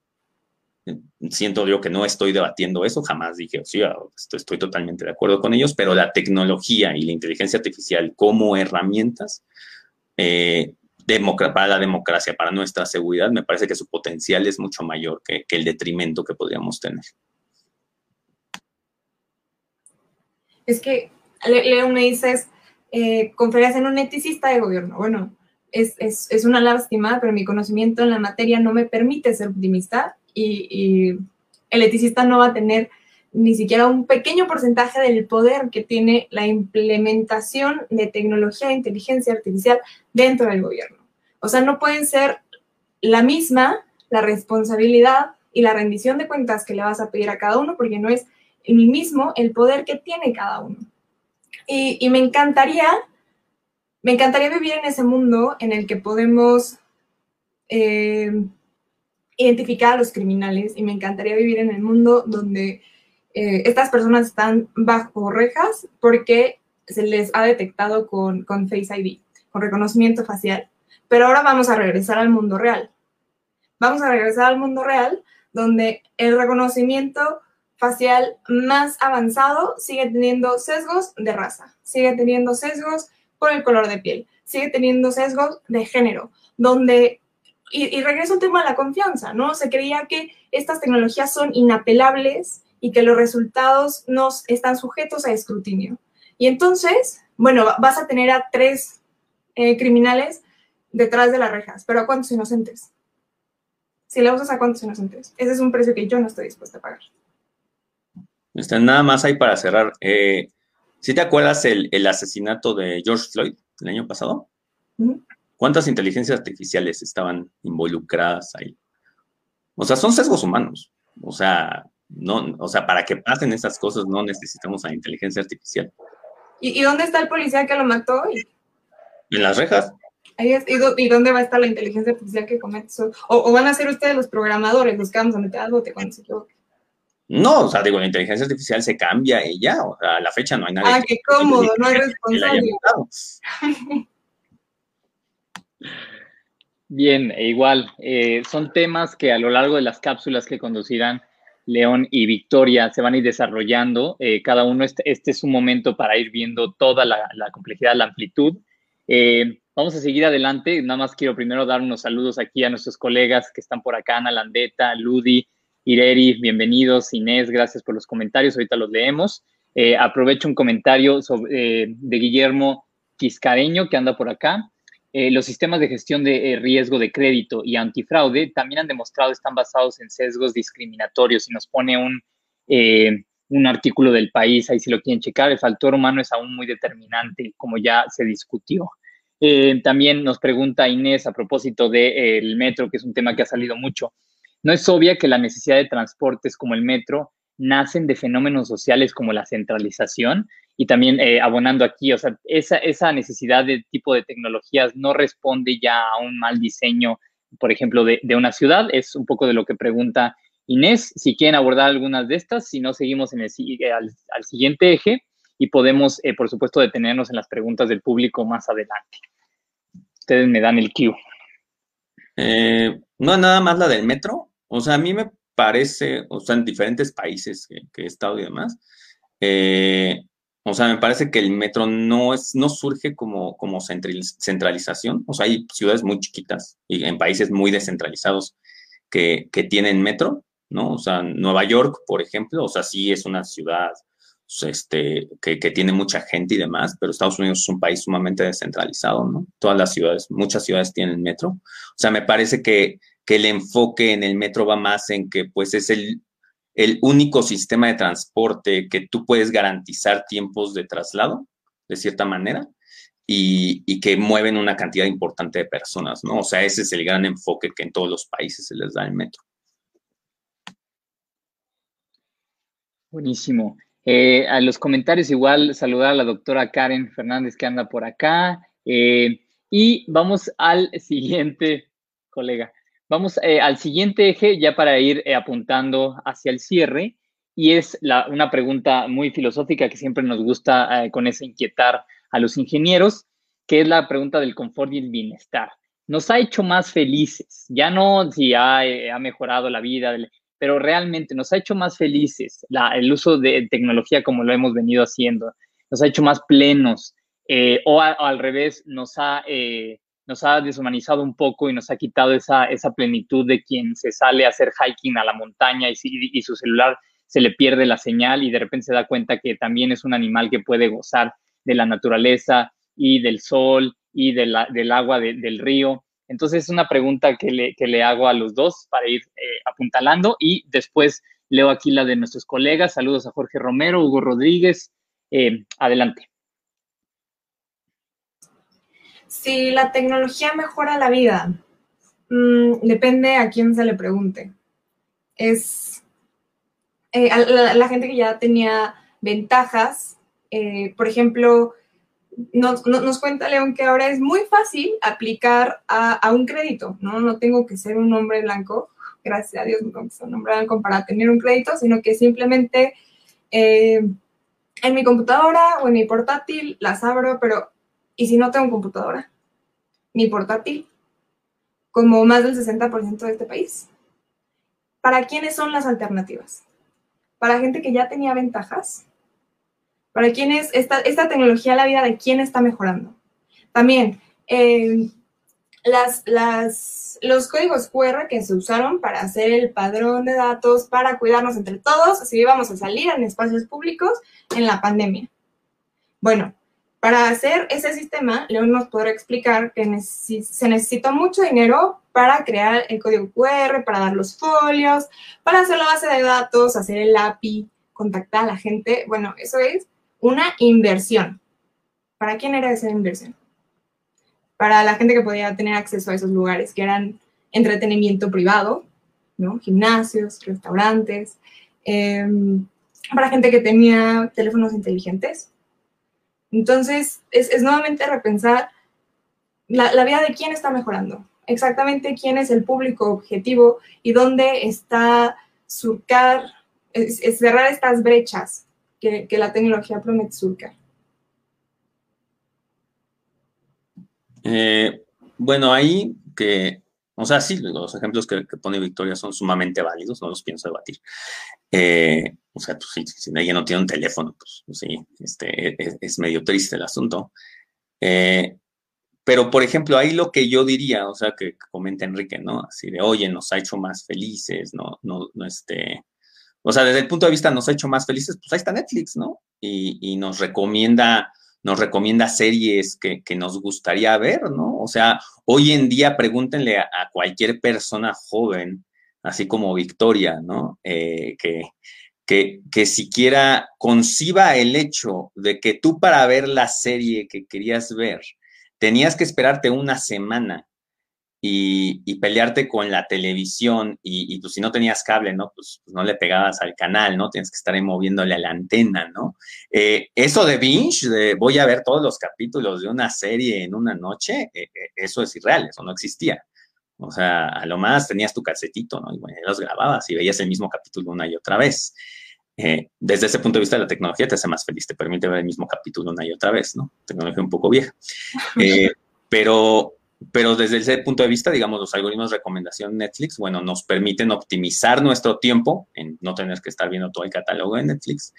Siento yo que no estoy debatiendo eso, jamás dije, sí, ah, estoy, totalmente de acuerdo con ellos, pero la tecnología y la inteligencia artificial como herramientas eh, para la democracia, para nuestra seguridad, me parece que su potencial es mucho mayor que el detrimento que podríamos tener. Es que Leo me dices, eh, en un eticista de gobierno. Bueno, es, es, una lástima, pero mi conocimiento en la materia no me permite ser optimista y, el eticista no va a tener ni siquiera un pequeño porcentaje del poder que tiene la implementación de tecnología de inteligencia artificial dentro del gobierno. O sea, no pueden ser la misma la responsabilidad y la rendición de cuentas que le vas a pedir a cada uno, porque no es el mismo el poder que tiene cada uno. Y, me encantaría, me encantaría vivir en ese mundo en el que podemos eh, identificar a los criminales y me encantaría vivir en el mundo donde eh, estas personas están bajo rejas porque se les ha detectado con, con Face ID, con reconocimiento facial. Pero ahora vamos a regresar al mundo real. Vamos a regresar al mundo real donde el reconocimiento facial más avanzado sigue teniendo sesgos de raza, sigue teniendo sesgos por el color de piel, sigue teniendo sesgos de género, donde, y, regreso al tema de la confianza, ¿no? Se creía que estas tecnologías son inapelables y que los resultados no están sujetos a escrutinio. Y entonces, bueno, vas a tener a tres eh, criminales detrás de las rejas, pero ¿a cuántos inocentes? Si le usas a cuántos inocentes. Ese es un precio que yo no estoy dispuesta a pagar. Nada más hay para cerrar. Eh, ¿Sí te acuerdas el, asesinato de George Floyd el año pasado? ¿Cuántas inteligencias artificiales estaban involucradas ahí? O sea, son sesgos humanos. O sea, no, o sea, para que pasen esas cosas no necesitamos a inteligencia artificial. ¿Y, dónde está el policía que lo mató? En las rejas. ¿Y dónde va a estar la inteligencia artificial que comete eso? O, van a ser ustedes los programadores los que vamos a meter al bote cuando se equivoque? No, o sea, digo, la inteligencia artificial se cambia y ya, o sea, a la fecha no hay nadie. Ah, qué cómodo, no hay responsable. <laughs> Bien, e igual, eh, son temas que a lo largo de las cápsulas que conducirán León y Victoria se van a ir desarrollando. Eh, cada uno, este, este, es un momento para ir viendo toda la, complejidad, la amplitud. Eh, vamos a seguir adelante. Nada más quiero primero dar unos saludos aquí a nuestros colegas que están por acá, Ana Landeta, Ludi, Ireri, bienvenidos. Inés, gracias por los comentarios. Ahorita los leemos. aprovecho un comentario sobre, de Guillermo Quiscareño que anda por acá. Eh, los sistemas de gestión de eh, riesgo de crédito y antifraude también han demostrado están basados en sesgos discriminatorios y nos pone un, eh, un artículo del país, ahí si lo quieren checar, el factor humano es aún muy determinante, como ya se discutió. también nos pregunta Inés a propósito del metro, que es un tema que ha salido mucho. No es obvia que la necesidad de transportes como el metro nacen de fenómenos sociales como la centralización y también eh, abonando aquí, o sea, esa, esa necesidad de tipo de tecnologías no responde ya a un mal diseño, por ejemplo, de, de una ciudad, es un poco de lo que pregunta Inés, si quieren abordar algunas de estas, si no, seguimos en el, eh, al, al siguiente eje y podemos, eh, por supuesto, detenernos en las preguntas del público más adelante. Ustedes me dan el cue. no, nada más la del metro. O sea, a mí me parece, o sea, en diferentes países que, he estado y demás, eh, o sea, me parece que el metro no, es, no surge como, como centralización. O sea, hay ciudades muy chiquitas y en países muy descentralizados que, que tienen metro, ¿no? O sea, Nueva York, por ejemplo, o sea, sí es una ciudad este, que, tiene mucha gente y demás, pero Estados Unidos es un país sumamente descentralizado, ¿no? Todas las ciudades, muchas ciudades tienen metro. O sea, me parece que, que el enfoque en el metro va más en que, pues, es el, el único sistema de transporte que tú puedes garantizar tiempos de traslado, de cierta manera, y, que mueven una cantidad importante de personas, ¿no? O sea, ese es el gran enfoque que en todos los países se les da el metro. Buenísimo. Eh, a los comentarios igual saludar a la doctora Karen Fernández que anda por acá. Eh, y vamos al <laughs> siguiente, colega. Vamos eh, al siguiente eje ya para ir apuntando hacia el cierre y es una pregunta muy filosófica que siempre nos gusta con ese inquietar a los ingenieros, que es la pregunta del confort y el bienestar. Nos ha hecho más felices, ya no si ha, ha mejorado la vida, pero realmente nos ha hecho más felices el uso de tecnología como lo hemos venido haciendo, nos ha hecho más plenos o, al revés, nos ha nos ha deshumanizado un poco y nos ha quitado esa, esa plenitud de quien se sale a hacer hiking a la montaña y, su celular se le pierde la señal y de repente se da cuenta que también es un animal que puede gozar de la naturaleza y del sol y de la, del agua del río. Entonces es una pregunta que le, que le hago a los dos para ir eh, apuntalando y después leo aquí la de nuestros colegas. Saludos a Jorge Romero, Hugo Rodríguez. Eh, adelante. Si la tecnología mejora la vida, mm, depende a quién se le pregunte. Es eh, la, gente que ya tenía ventajas, por ejemplo, nos, cuenta León que ahora es muy fácil aplicar a, un crédito, ¿no? No tengo que ser un hombre blanco, gracias a Dios no ser un hombre blanco para tener un crédito, sino que simplemente eh, en mi computadora o en mi portátil las abro, pero ¿Y si no tengo computadora? Ni portátil, como más del 60% de este país. ¿Para quiénes son las alternativas? ¿Para gente que ya tenía ventajas? ¿Para quiénes esta, esta tecnología, la vida de quién está mejorando? También, eh, los códigos QR que se usaron para hacer el padrón de datos, para cuidarnos entre todos, si íbamos a salir en espacios públicos en la pandemia. Bueno, para hacer ese sistema, León nos podrá explicar que se necesita mucho dinero para crear el código QR, para dar los folios, para hacer la base de datos, hacer el API, contactar a la gente. Bueno, eso es una inversión. ¿Para quién era esa inversión? Para la gente que podía tener acceso a esos lugares, que eran entretenimiento privado, ¿no? Gimnasios, restaurantes, em, para gente que tenía teléfonos inteligentes. Entonces, es, nuevamente repensar la, la, vida de quién está mejorando, exactamente quién es el público objetivo y dónde está surcar, cerrar estas brechas que, la tecnología promete surcar. Eh, bueno, ahí que o sea, sí, los ejemplos que, pone Victoria son sumamente válidos, no los pienso debatir. Eh, o sea, pues, si ella no tiene un teléfono, pues, pues sí, este, es, medio triste el asunto. Eh, pero, por ejemplo, ahí lo que yo diría, o sea, que, comenta Enrique, ¿no? Así de, oye, nos ha hecho más felices, ¿no? No, no este, o sea, desde el punto de vista nos ha hecho más felices, pues ahí está Netflix, ¿no? Y, nos recomienda nos recomienda series que, nos gustaría ver, ¿no? O sea, hoy en día pregúntenle a, cualquier persona joven, así como Victoria, ¿no? Eh, que, que siquiera conciba el hecho de que tú para ver la serie que querías ver, tenías que esperarte una semana y, pelearte con la televisión y, y, pues si no tenías cable, ¿no? Pues, pues, no le pegabas al canal, ¿no? Tienes que estar ahí moviéndole a la antena, ¿no? Eh, eso de binge, de voy a ver todos los capítulos de una serie en una noche, eh, eh, eso es irreal, eso no existía. O sea, a lo más tenías tu calcetito, ¿no? Y bueno, los grababas y veías el mismo capítulo una y otra vez. desde ese punto de vista, la tecnología te hace más feliz, te permite ver el mismo capítulo una y otra vez, ¿no? Tecnología un poco vieja. <laughs> pero pero desde ese punto de vista, digamos, los algoritmos de recomendación Netflix, bueno, nos permiten optimizar nuestro tiempo en no tener que estar viendo todo el catálogo de Netflix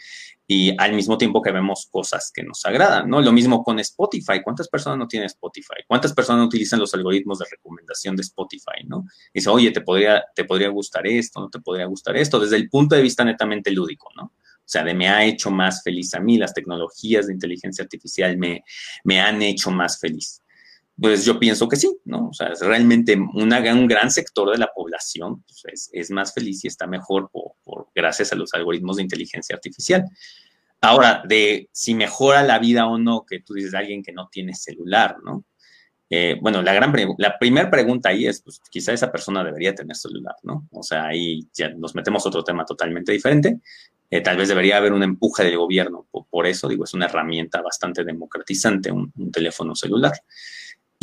y al mismo tiempo que vemos cosas que nos agradan, ¿no? Lo mismo con Spotify. ¿Cuántas personas no tienen Spotify? ¿Cuántas personas utilizan los algoritmos de recomendación de Spotify, ¿no? Dice, oye, te podría, te podría gustar esto, no te podría gustar esto, desde el punto de vista netamente lúdico, ¿no? O sea, de me ha hecho más feliz a mí, las tecnologías de inteligencia artificial me, me han hecho más feliz. Pues yo pienso que sí, ¿no? O sea, es realmente una, un gran sector de la población pues, es, más feliz y está mejor por, gracias a los algoritmos de inteligencia artificial. Ahora, de si mejora la vida o no, que tú dices de alguien que no tiene celular, ¿no? Eh, bueno, la, gran la primera pregunta ahí es, pues quizá esa persona debería tener celular, ¿no? O sea, ahí ya nos metemos a otro tema totalmente diferente. Eh, tal vez debería haber un empuje del gobierno. Por, eso, digo, es una herramienta bastante democratizante, un teléfono celular.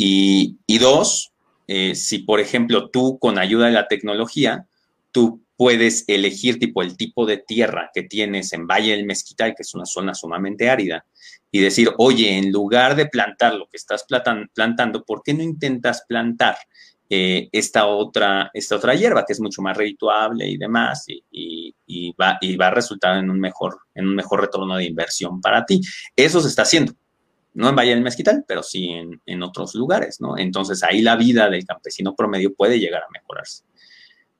Y, dos, eh, si por ejemplo tú con ayuda de la tecnología, tú puedes elegir tipo el tipo de tierra que tienes en Valle del Mezquital, que es una zona sumamente árida, y decir, oye, en lugar de plantar lo que estás plantando, ¿por qué no intentas plantar eh, esta, otra, esta otra hierba que es mucho más redituable y demás y, va, y va a resultar en un, mejor, en un mejor retorno de inversión para ti? Eso se está haciendo no en Valle del Mezquital, pero sí en, otros lugares, ¿no? Entonces ahí la vida del campesino promedio puede llegar a mejorarse.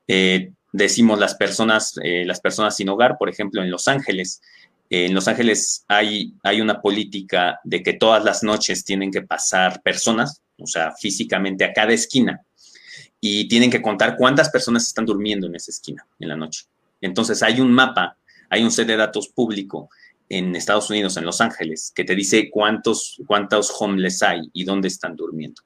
Eh, decimos las personas, eh, las personas sin hogar, por ejemplo, en Los Ángeles. en Los Ángeles hay, hay una política de que todas las noches tienen que pasar personas, o sea, físicamente a cada esquina, y tienen que contar cuántas personas están durmiendo en esa esquina en la noche. Entonces hay un mapa, hay un set de datos público en Estados Unidos, en Los Ángeles, que te dice cuántos, cuántos homeless hay y dónde están durmiendo.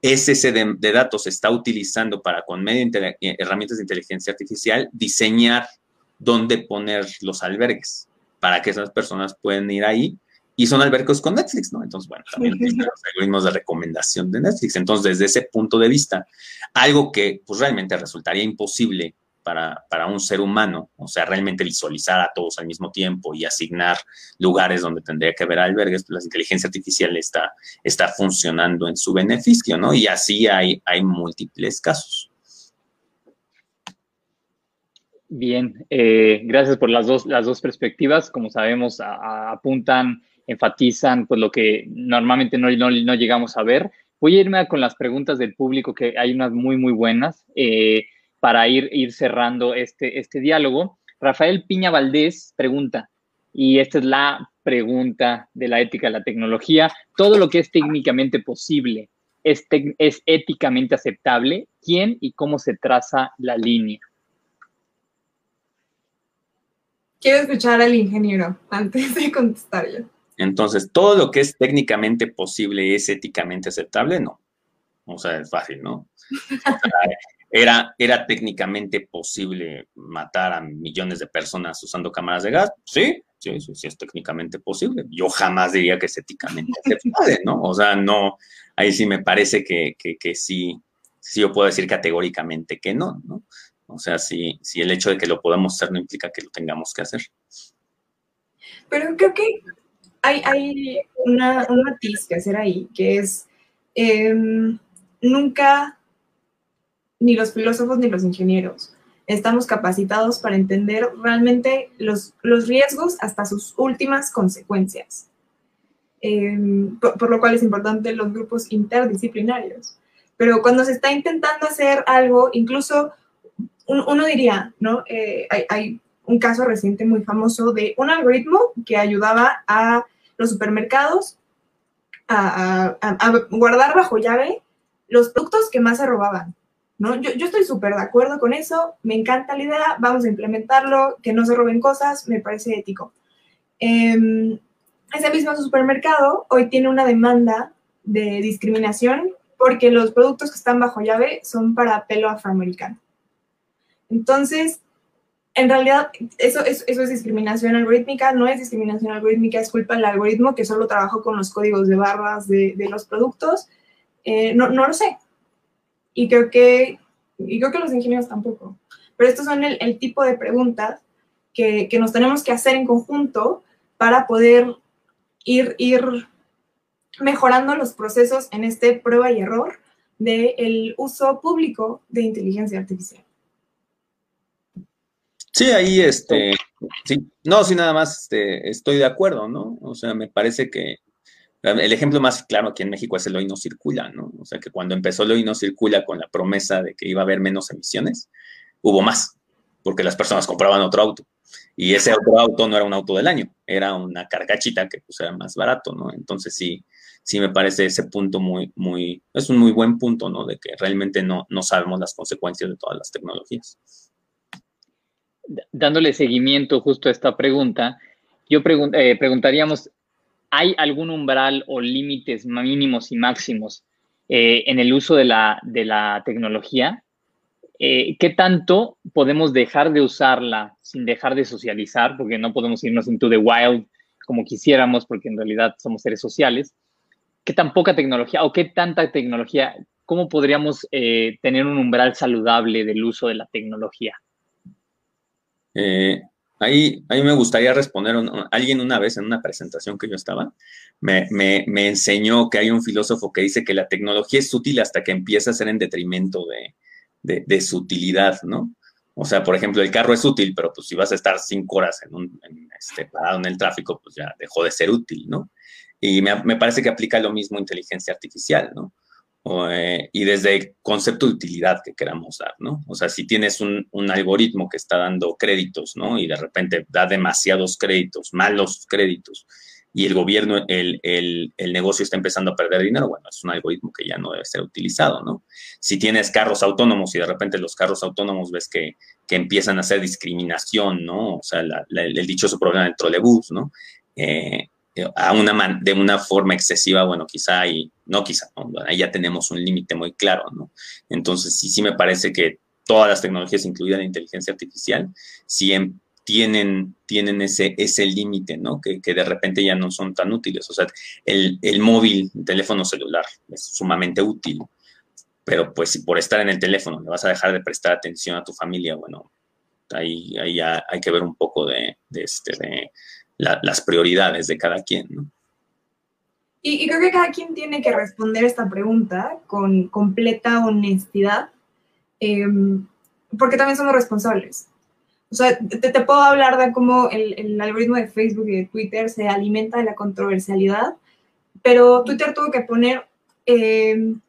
Ese set de, datos se está utilizando para, con medio de eh, herramientas de inteligencia artificial, diseñar dónde poner los albergues para que esas personas puedan ir ahí. Y son albergues con Netflix, ¿no? Entonces, bueno, también los algoritmos de recomendación de Netflix. Entonces, desde ese punto de vista, algo que pues realmente resultaría imposible para, un ser humano, o sea, realmente visualizar a todos al mismo tiempo y asignar lugares donde tendría que haber albergues, pues la inteligencia artificial está, está funcionando en su beneficio, ¿no? Y así hay, hay múltiples casos. Bien, eh, gracias por las dos, las dos perspectivas. Como sabemos, apuntan, enfatizan pues lo que normalmente no, no, no, llegamos a ver. Voy a irme con las preguntas del público, que hay unas muy, muy buenas. Eh, para ir, ir cerrando este, este diálogo. Rafael Piña Valdés pregunta, y esta es la pregunta de la ética de la tecnología, todo lo que es técnicamente posible es, es éticamente aceptable, ¿quién y cómo se traza la línea? Quiero escuchar al ingeniero antes de contestar yo. Entonces, todo lo que es técnicamente posible es éticamente aceptable, no. O sea, es fácil, ¿no? <laughs> era, era técnicamente posible matar a millones de personas usando cámaras de gas. Sí, sí, sí, es técnicamente posible. Yo jamás diría que es éticamente aceptable, <laughs> ¿no? O sea, no, ahí sí me parece que, que, sí, sí yo puedo decir categóricamente que no, ¿no? O sea, si, si el hecho de que lo podamos hacer no implica que lo tengamos que hacer. Pero creo que hay, hay una, un matiz que hacer ahí, que es em, nunca ni los filósofos ni los ingenieros estamos capacitados para entender realmente los, los riesgos hasta sus últimas consecuencias. Em, por, lo cual es importante los grupos interdisciplinarios. Pero cuando se está intentando hacer algo, incluso uno diría, ¿no? Eh, hay, hay, un caso reciente muy famoso de un algoritmo que ayudaba a los supermercados a, guardar bajo llave los productos que más se robaban. ¿No? Yo, estoy súper de acuerdo con eso, me encanta la idea, vamos a implementarlo, que no se roben cosas, me parece ético. Em, ese mismo supermercado hoy tiene una demanda de discriminación porque los productos que están bajo llave son para pelo afroamericano. Entonces, en realidad, eso, es discriminación algorítmica, no es discriminación algorítmica, es culpa del algoritmo que solo trabajó con los códigos de barras de, los productos. Eh, no, no, lo sé. Y creo, que, y creo que los ingenieros tampoco. Pero estos son el, tipo de preguntas que, que, nos tenemos que hacer en conjunto para poder ir, ir mejorando los procesos en este prueba y error del uso público de inteligencia artificial. Sí, ahí, este, sí, no, sí, nada más este, estoy de acuerdo, ¿no? O sea, me parece que el ejemplo más claro aquí en México es el hoy no circula, ¿no? O sea, que cuando empezó el hoy no circula con la promesa de que iba a haber menos emisiones, hubo más, porque las personas compraban otro auto. Y ese otro auto no era un auto del año, era una carcachita que pues era más barato, ¿no? Entonces sí, sí me parece ese punto muy, muy, es un muy buen punto, ¿no? De que realmente no, no sabemos las consecuencias de todas las tecnologías dándole seguimiento justo a esta pregunta, yo eh, preguntaríamos, ¿hay algún umbral o límites mínimos y máximos eh, en el uso de la, de la tecnología? Eh, ¿Qué tanto podemos dejar de usarla sin dejar de socializar? Porque no podemos irnos into the wild como quisiéramos, porque en realidad somos seres sociales. ¿Qué tan poca tecnología o qué tanta tecnología? ¿Cómo podríamos tener un umbral saludable del uso de la tecnología? Eh, ahí, ahí me gustaría responder, alguien una vez en una presentación que yo estaba, me, enseñó que hay un filósofo que dice que la tecnología es útil hasta que empieza a ser en detrimento de, su utilidad, ¿no? O sea, por ejemplo, el carro es útil, pero pues si vas a estar cinco horas en este, parado en el tráfico, pues ya dejó de ser útil, ¿no? Y me, me, parece que aplica lo mismo inteligencia artificial, ¿no? Eh, y desde el concepto de utilidad que queramos dar, ¿no? O sea, si tienes un, algoritmo que está dando créditos, ¿no? Y de repente da demasiados créditos, malos créditos, y el gobierno, el, negocio está empezando a perder dinero, bueno, es un algoritmo que ya no debe ser utilizado, ¿no? Si tienes carros autónomos y de repente los carros autónomos ves que, empiezan a hacer discriminación, ¿no? O sea, el dichoso problema del trolebús, ¿no? Eh, a una de una forma excesiva, bueno, quizá ahí, no quizá, ahí ya tenemos un límite muy claro, ¿no? Entonces, sí, sí me parece que todas las tecnologías, incluida la inteligencia artificial, sí em, tienen, tienen ese, ese límite, ¿no? Que, que, de repente ya no son tan útiles. O sea, el, el móvil, el teléfono celular es sumamente útil, pero pues si por estar en el teléfono le vas a dejar de prestar atención a tu familia, bueno, ahí, ahí ya hay que ver un poco de, de este, de, las prioridades de cada quien, ¿no? Y, creo que cada quien tiene que responder esta pregunta con completa honestidad, em, porque también somos responsables. O sea, te, puedo hablar de cómo el, algoritmo de Facebook y de Twitter se alimenta de la controversialidad, pero Twitter tuvo que poner em,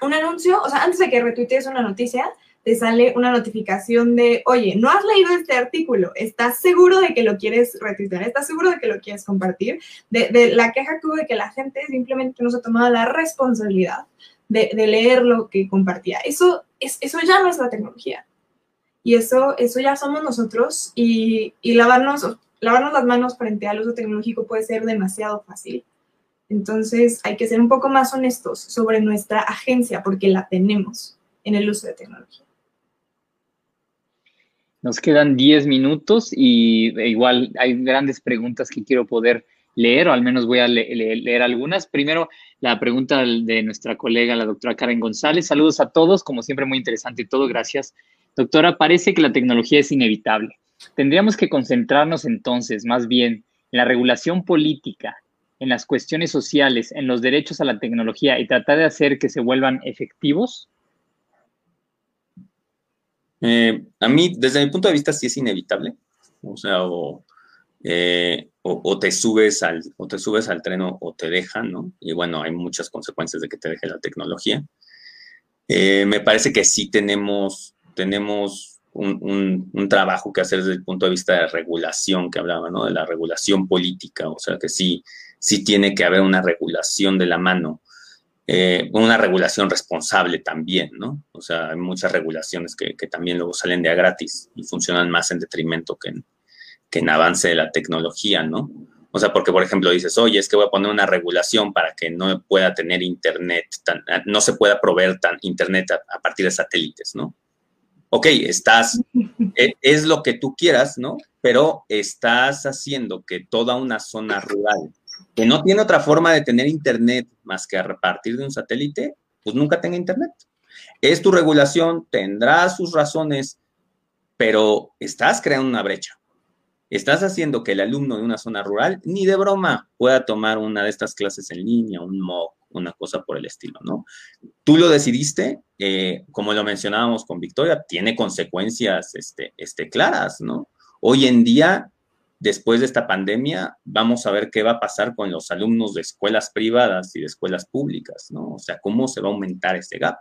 un anuncio, o sea, antes de que retuitees una noticia, te sale una notificación de, oye, no has leído este artículo, ¿estás seguro de que lo quieres retuitear? ¿Estás seguro de que lo quieres compartir? De, la queja que hubo de que la gente simplemente no se tomaba la responsabilidad de, leer lo que compartía. Eso, es, eso ya no es la tecnología. Y eso, eso ya somos nosotros y, y lavarnos, lavarnos las manos frente al uso tecnológico puede ser demasiado fácil. Entonces hay que ser un poco más honestos sobre nuestra agencia porque la tenemos en el uso de tecnología. Nos quedan 10 minutos y e igual hay grandes preguntas que quiero poder leer, o al menos voy a leer algunas. Primero, la pregunta de nuestra colega, la doctora Karen González. Saludos a todos, como siempre muy interesante todo, gracias. Doctora, parece que la tecnología es inevitable. Tendríamos que concentrarnos entonces más bien en la regulación política, en las cuestiones sociales, en los derechos a la tecnología y tratar de hacer que se vuelvan efectivos. Eh, a mí, desde mi punto de vista, sí es inevitable. O sea, o, eh, te subes al, o te subes al tren o, te dejan, ¿no? Y bueno, hay muchas consecuencias de que te deje la tecnología. Eh, me parece que sí tenemos, tenemos un, un, trabajo que hacer desde el punto de vista de regulación que hablaba, ¿no? De la regulación política. O sea, que sí, sí tiene que haber una regulación de la mano eh, una regulación responsable también, ¿no? O sea, hay muchas regulaciones que, también luego salen de a gratis y funcionan más en detrimento que en, que en avance de la tecnología, ¿no? O sea, porque, por ejemplo, dices, oye, es que voy a poner una regulación para que no pueda tener internet, no se pueda proveer tan internet a, partir de satélites, ¿no? Ok, estás, <laughs> e, es lo que tú quieras, ¿no? Pero estás haciendo que toda una zona rural que no tiene otra forma de tener internet más que a repartir de un satélite, pues nunca tenga internet. Es tu regulación, tendrá sus razones, pero estás creando una brecha. Estás haciendo que el alumno de una zona rural ni de broma pueda tomar una de estas clases en línea, un MOOC, una cosa por el estilo, ¿no? Tú lo decidiste, eh, como lo mencionábamos con Victoria, tiene consecuencias este, este, claras, ¿no? Hoy en día después de esta pandemia, vamos a ver qué va a pasar con los alumnos de escuelas privadas y de escuelas públicas, ¿no? O sea, cómo se va a aumentar ese gap.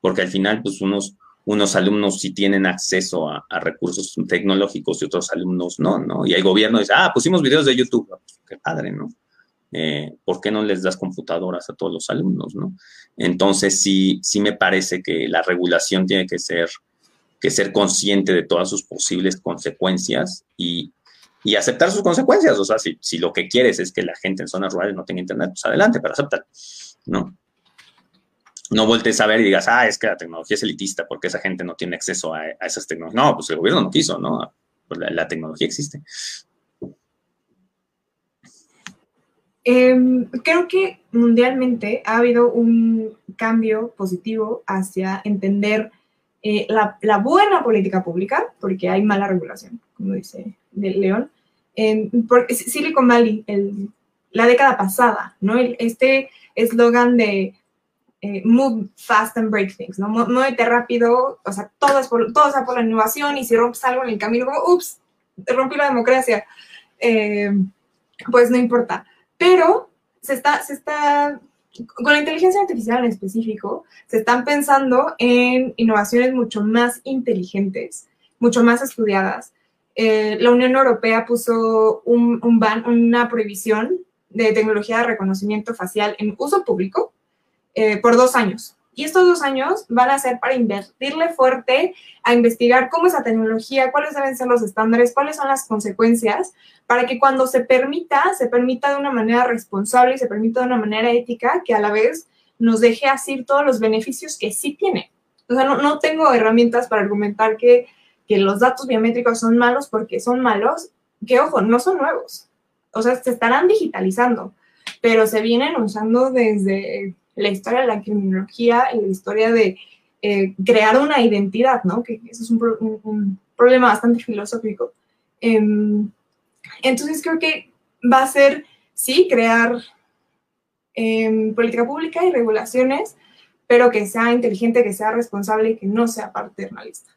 Porque al final, pues unos, unos alumnos sí tienen acceso a, recursos tecnológicos y otros alumnos no, ¿no? Y el gobierno dice, ah, pusimos videos de YouTube. Ah, pues, qué padre, ¿no? Eh, ¿Por qué no les das computadoras a todos los alumnos, no? Entonces, sí, sí me parece que la regulación tiene que ser que ser consciente de todas sus posibles consecuencias y, y aceptar sus consecuencias. O sea, si, si, lo que quieres es que la gente en zonas rurales no tenga internet, pues adelante, pero acepta, ¿no? No voltees a ver y digas, ah, es que la tecnología es elitista porque esa gente no tiene acceso a, esas tecnologías. No, pues el gobierno no quiso, ¿no? Pues la, tecnología existe. Em, creo que mundialmente ha habido un cambio positivo hacia entender eh, la, buena política pública, porque hay mala regulación, como dice de León, en Silicon Valley, el, la década pasada, ¿no? este eslogan de eh, move fast and break things, ¿no? Muévete rápido, o sea, todo es, por, todo por la innovación y si rompes algo en el camino, como, ups, rompí la democracia, eh, pues no importa. Pero se está, se está, con la inteligencia artificial en específico, se están pensando en innovaciones mucho más inteligentes, mucho más estudiadas, eh, la Unión Europea puso un, ban, una prohibición de tecnología de reconocimiento facial en uso público eh, por dos años. Y estos dos años van a ser para invertirle fuerte a investigar cómo esa tecnología, cuáles deben ser los estándares, cuáles son las consecuencias, para que cuando se permita, se permita de una manera responsable y se permita de una manera ética que a la vez nos deje así todos los beneficios que sí tiene. O sea, no tengo herramientas para argumentar que que los datos biométricos son malos porque son malos, que ojo, no son nuevos. O sea, se estarán digitalizando, pero se vienen usando desde la historia de la criminología y la historia de eh, crear una identidad, ¿no? Que eso es un, problema bastante filosófico. Em, entonces creo que va a ser, sí, crear em, política pública y regulaciones, pero que sea inteligente, que sea responsable y que no sea paternalista.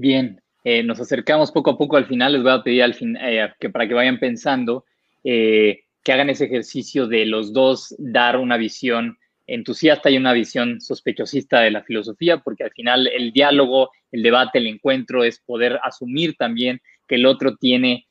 Bien, eh, nos acercamos poco a poco al final. Les voy a pedir al fin, eh, que para que vayan pensando, eh, que hagan ese ejercicio de los dos dar una visión entusiasta y una visión sospechosista de la filosofía, porque al final el diálogo, el debate, el encuentro es poder asumir también que el otro tiene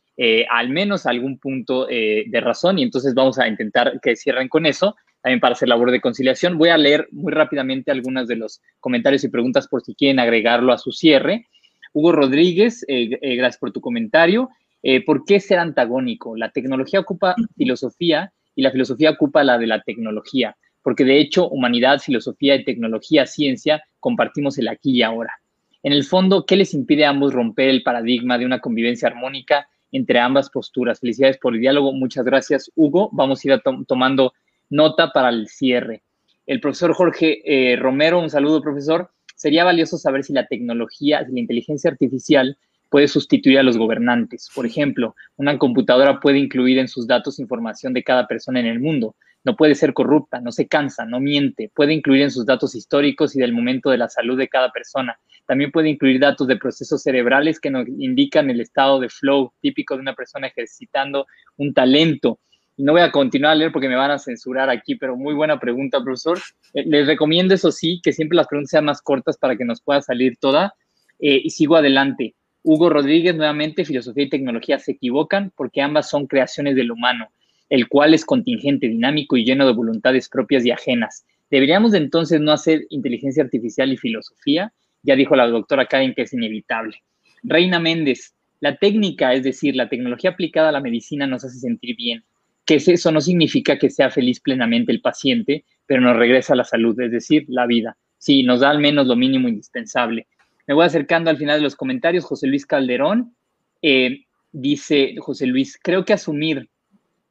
al menos algún punto de razón y entonces vamos a intentar que cierren con eso. también para hacer labor de conciliación. Voy a leer muy rápidamente algunos de los comentarios y preguntas por si quieren agregarlo a su cierre. Hugo Rodríguez, eh, eh, gracias por tu comentario. Eh, ¿Por qué ser antagónico? La tecnología ocupa filosofía y la filosofía ocupa la de la tecnología, porque de hecho humanidad, filosofía y tecnología, ciencia, compartimos el aquí y ahora. En el fondo, ¿qué les impide a ambos romper el paradigma de una convivencia armónica entre ambas posturas? Felicidades por el diálogo. Muchas gracias, Hugo. Vamos a ir tomando nota para el cierre. El profesor Jorge eh, Romero, un saludo, profesor. Sería valioso saber si la tecnología, si la inteligencia artificial puede sustituir a los gobernantes. Por ejemplo, una computadora puede incluir en sus datos información de cada persona en el mundo. No puede ser corrupta, no se cansa, no miente. Puede incluir en sus datos históricos y del momento de la salud de cada persona. También puede incluir datos de procesos cerebrales que nos indican el estado de flow típico de una persona ejercitando un talento. No voy a continuar a leer porque me van a censurar aquí, pero muy buena pregunta, profesor. Eh, les recomiendo, eso sí, que siempre las preguntas sean más cortas para que nos pueda salir toda. Eh, y sigo adelante. Hugo Rodríguez, nuevamente, filosofía y tecnología se equivocan porque ambas son creaciones del humano, el cual es contingente, dinámico y lleno de voluntades propias y ajenas. ¿Deberíamos entonces no hacer inteligencia artificial y filosofía? Ya dijo la doctora Karen que es inevitable. Reina Méndez, la técnica, es decir, la tecnología aplicada a la medicina nos hace sentir bien, que eso no significa que sea feliz plenamente el paciente, pero nos regresa la salud, es decir, la vida. Sí, nos da al menos lo mínimo indispensable. Me voy acercando al final de los comentarios. José Luis Calderón eh, dice, José Luis, creo que asumir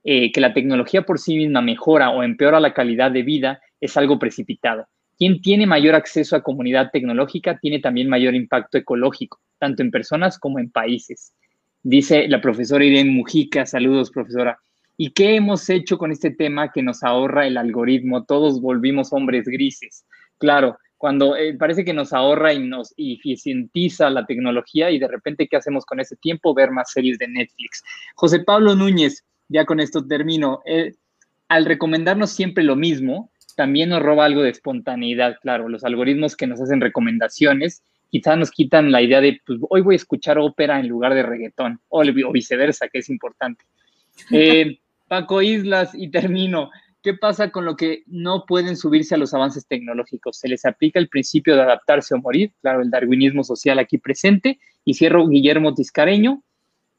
eh, que la tecnología por sí misma mejora o empeora la calidad de vida es algo precipitado. Quien tiene mayor acceso a comunidad tecnológica tiene también mayor impacto ecológico, tanto en personas como en países. Dice la profesora Irene Mujica, saludos profesora. ¿Y qué hemos hecho con este tema que nos ahorra el algoritmo? Todos volvimos hombres grises. Claro, cuando eh, parece que nos ahorra y nos eficientiza la tecnología y de repente, ¿qué hacemos con ese tiempo? Ver más series de Netflix. José Pablo Núñez, ya con esto termino, eh, al recomendarnos siempre lo mismo, también nos roba algo de espontaneidad, claro, los algoritmos que nos hacen recomendaciones quizás nos quitan la idea de, pues hoy voy a escuchar ópera en lugar de reggaetón, o, viceversa, que es importante. <laughs> Eh, Paco Islas, y termino. ¿Qué pasa con lo que no pueden subirse a los avances tecnológicos? Se les aplica el principio de adaptarse o morir, claro, el darwinismo social aquí presente. Y cierro Guillermo Tiscareño.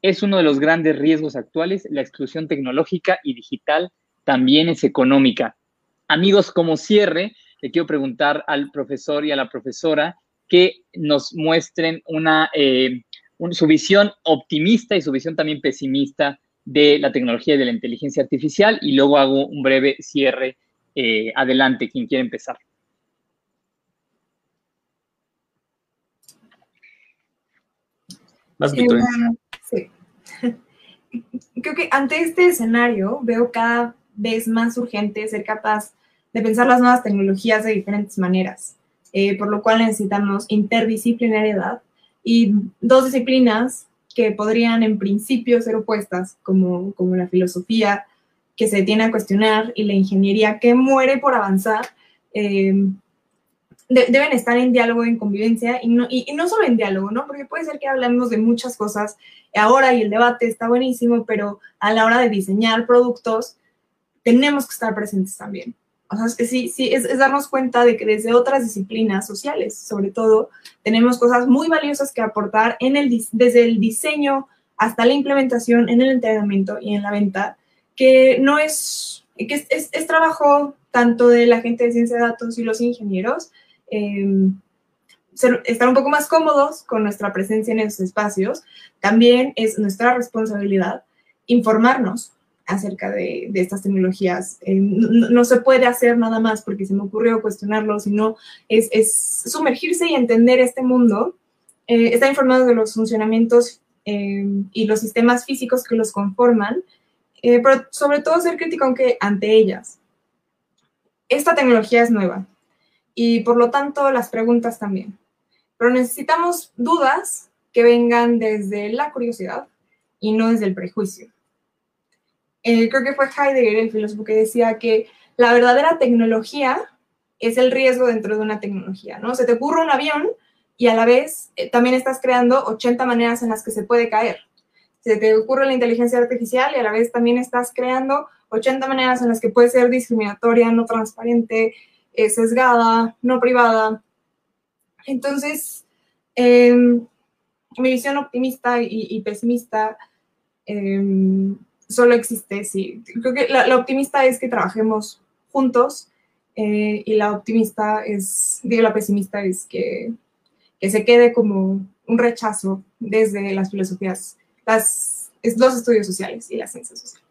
Es uno de los grandes riesgos actuales. La exclusión tecnológica y digital también es económica. Amigos, como cierre, le quiero preguntar al profesor y a la profesora que nos muestren una, eh, su visión optimista y su visión también pesimista de la tecnología y de la inteligencia artificial y luego hago un breve cierre. Eh, adelante, quien quiere empezar. Más sí, sí. <laughs> Creo que ante este escenario veo cada vez más urgente ser capaz de pensar las nuevas tecnologías de diferentes maneras, eh, por lo cual necesitamos interdisciplinariedad y dos disciplinas que podrían en principio ser opuestas, como, como la filosofía que se tiene a cuestionar y la ingeniería que muere por avanzar, eh, deben estar en diálogo, en convivencia y no, y, no solo en diálogo, ¿no? Porque puede ser que hablemos de muchas cosas ahora y el debate está buenísimo, pero a la hora de diseñar productos tenemos que estar presentes también. O sea, es sí, sí, es, darnos cuenta de que desde otras disciplinas sociales, sobre todo, tenemos cosas muy valiosas que aportar en el, desde el diseño hasta la implementación, en el entrenamiento y en la venta, que no es, que es, es, trabajo tanto de la gente de ciencia de datos y los ingenieros, em, estar un poco más cómodos con nuestra presencia en esos espacios, también es nuestra responsabilidad informarnos acerca de, estas tecnologías. Eh, no, se puede hacer nada más porque se me ocurrió cuestionarlo, sino es, sumergirse y entender este mundo, eh, estar informado de los funcionamientos eh, y los sistemas físicos que los conforman, pero sobre todo ser crítico aunque ante ellas. Esta tecnología es nueva y por lo tanto las preguntas también. Pero necesitamos dudas que vengan desde la curiosidad y no desde el prejuicio. Eh, creo que fue Heidegger, el filósofo, que decía que la verdadera tecnología es el riesgo dentro de una tecnología, ¿no? Se te ocurre un avión y a la vez eh, también estás creando 80 maneras en las que se puede caer. Se te ocurre la inteligencia artificial y a la vez también estás creando 80 maneras en las que puede ser discriminatoria, no transparente, eh, sesgada, no privada. Entonces, em, mi visión optimista y, pesimista em, solo existe si. Creo que la, optimista es que trabajemos juntos eh, y la optimista es, digo, la pesimista es que, que se quede como un rechazo desde las filosofías, las, los estudios sociales y las ciencias sociales.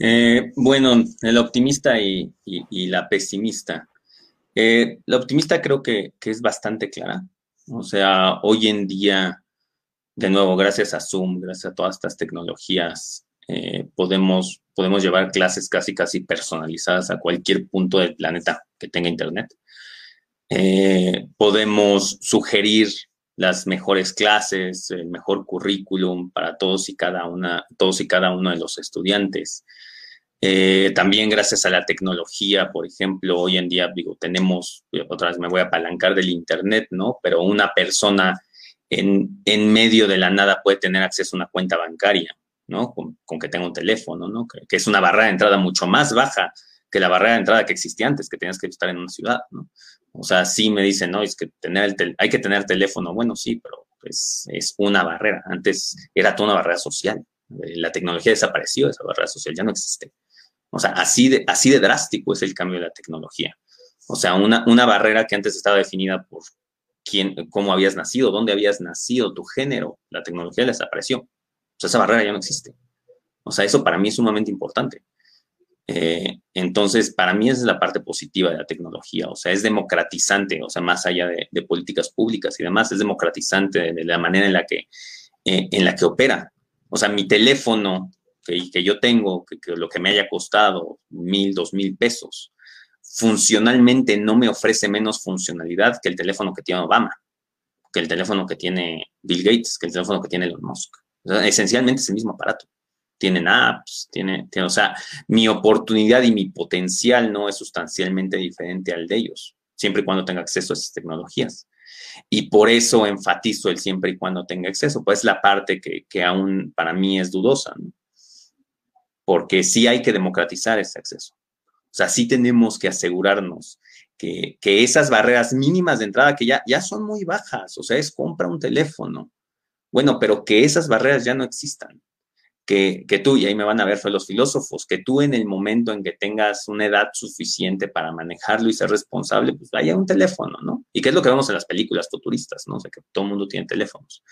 Eh, bueno, el optimista y, la pesimista. Eh, la optimista creo que, es bastante clara. O sea, hoy en día, de nuevo, gracias a Zoom, gracias a todas estas tecnologías, eh, podemos, podemos llevar clases casi, casi personalizadas a cualquier punto del planeta que tenga Internet. podemos sugerir las mejores clases, el mejor currículum para todos y cada una, todos y cada uno de los estudiantes. Eh, también gracias a la tecnología, por ejemplo, hoy en día, digo, tenemos, otra vez me voy a apalancar del Internet, ¿no? Pero una persona en, en medio de la nada puede tener acceso a una cuenta bancaria, ¿no? Con, que tenga un teléfono, ¿no? Que, es una barrera de entrada mucho más baja que la barrera de entrada que existía antes, que tenías que estar en una ciudad, ¿no? O sea, sí me dicen, no, es que tener el hay que tener teléfono, bueno, sí, pero pues es una barrera. Antes era toda una barrera social. La tecnología desapareció, esa barrera social ya no existe. O sea, así de, así de drástico es el cambio de la tecnología. O sea, una, una barrera que antes estaba definida por quién, cómo habías nacido, dónde habías nacido, tu género, la tecnología desapareció. O sea, esa barrera ya no existe. O sea, eso para mí es sumamente importante. Eh, entonces, para mí esa es la parte positiva de la tecnología, o sea, es democratizante, o sea, más allá de, políticas públicas y demás, es democratizante de, la manera en la que, eh, en la que opera. O sea, mi teléfono que, yo tengo, que, lo que me haya costado mil, dos mil pesos, funcionalmente no me ofrece menos funcionalidad que el teléfono que tiene Obama, que el teléfono que tiene Bill Gates, que el teléfono que tiene Elon Musk. esencialmente es el mismo aparato. Tienen apps, tiene, tiene, o sea, mi oportunidad y mi potencial no es sustancialmente diferente al de ellos, siempre y cuando tenga acceso a esas tecnologías. Y por eso enfatizo el siempre y cuando tenga acceso, pues la parte que, aún para mí es dudosa. porque sí hay que democratizar ese acceso. O sea, sí tenemos que asegurarnos que, esas barreras mínimas de entrada, que ya, ya son muy bajas, o sea, es compra un teléfono. Bueno, pero que esas barreras ya no existan. Que, que, tú, y ahí me van a ver los filósofos, que tú en el momento en que tengas una edad suficiente para manejarlo y ser responsable, pues vaya un teléfono, ¿no? Y qué es lo que vemos en las películas futuristas, ¿no? O sea, que todo el mundo tiene teléfonos.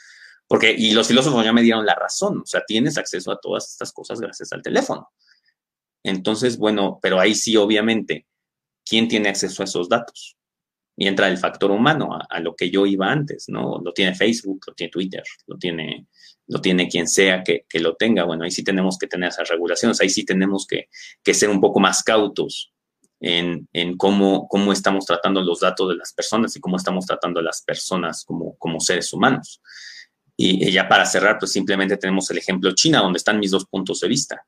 Porque, y los filósofos ya me dieron la razón, o sea, tienes acceso a todas estas cosas gracias al teléfono. Entonces, bueno, pero ahí sí, obviamente, ¿quién tiene acceso a esos datos? Y entra el factor humano, a, lo que yo iba antes, ¿no? Lo tiene Facebook, lo tiene Twitter, lo tiene, lo tiene quien sea que, lo tenga. Bueno, ahí sí tenemos que tener esas regulaciones, ahí sí tenemos que, ser un poco más cautos en, cómo, estamos tratando los datos de las personas y cómo estamos tratando a las personas como, como seres humanos. Y, ya para cerrar, pues simplemente tenemos el ejemplo China, donde están mis dos puntos de vista.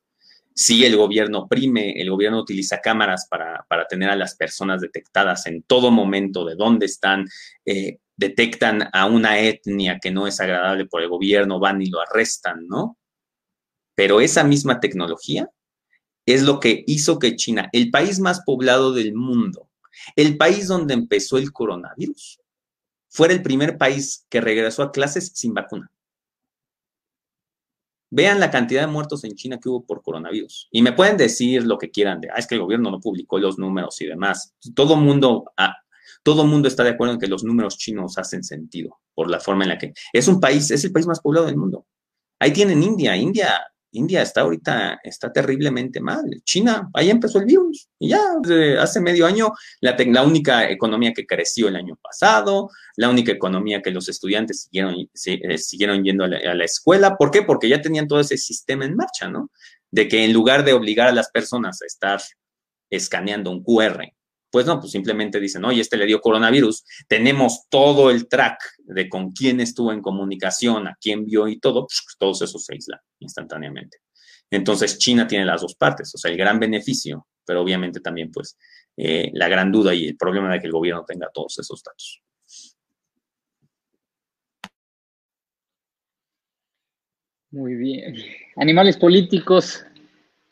Si el gobierno prime, el gobierno utiliza cámaras para, tener a las personas detectadas en todo momento de dónde están, eh, detectan a una etnia que no es agradable por el gobierno, van y lo arrestan, ¿no? Pero esa misma tecnología es lo que hizo que China, el país más poblado del mundo, el país donde empezó el coronavirus, fuera el primer país que regresó a clases sin vacuna. Vean la cantidad de muertos en China que hubo por coronavirus. Y me pueden decir lo que quieran de, ah, es que el gobierno no publicó los números y demás. Todo mundo, ah, todo mundo está de acuerdo en que los números chinos hacen sentido por la forma en la que es un país, es el país más poblado del mundo. Ahí tienen India. India India está ahorita, está terriblemente mal. China, ahí empezó el virus. Y ya, hace medio año, la, la, única economía que creció el año pasado, la única economía que los estudiantes siguieron, eh, siguieron yendo a la, escuela. ¿Por qué? Porque ya tenían todo ese sistema en marcha, ¿no? De que en lugar de obligar a las personas a estar escaneando un QR pues no, pues simplemente dicen, oye, este le dio coronavirus, tenemos todo el track de con quién estuvo en comunicación, a quién vio y todo, pues todos esos se aíslan instantáneamente. Entonces, China tiene las dos partes, o sea, el gran beneficio, pero obviamente también, pues, eh, la gran duda y el problema de que el gobierno tenga todos esos datos. Muy bien. Animales políticos,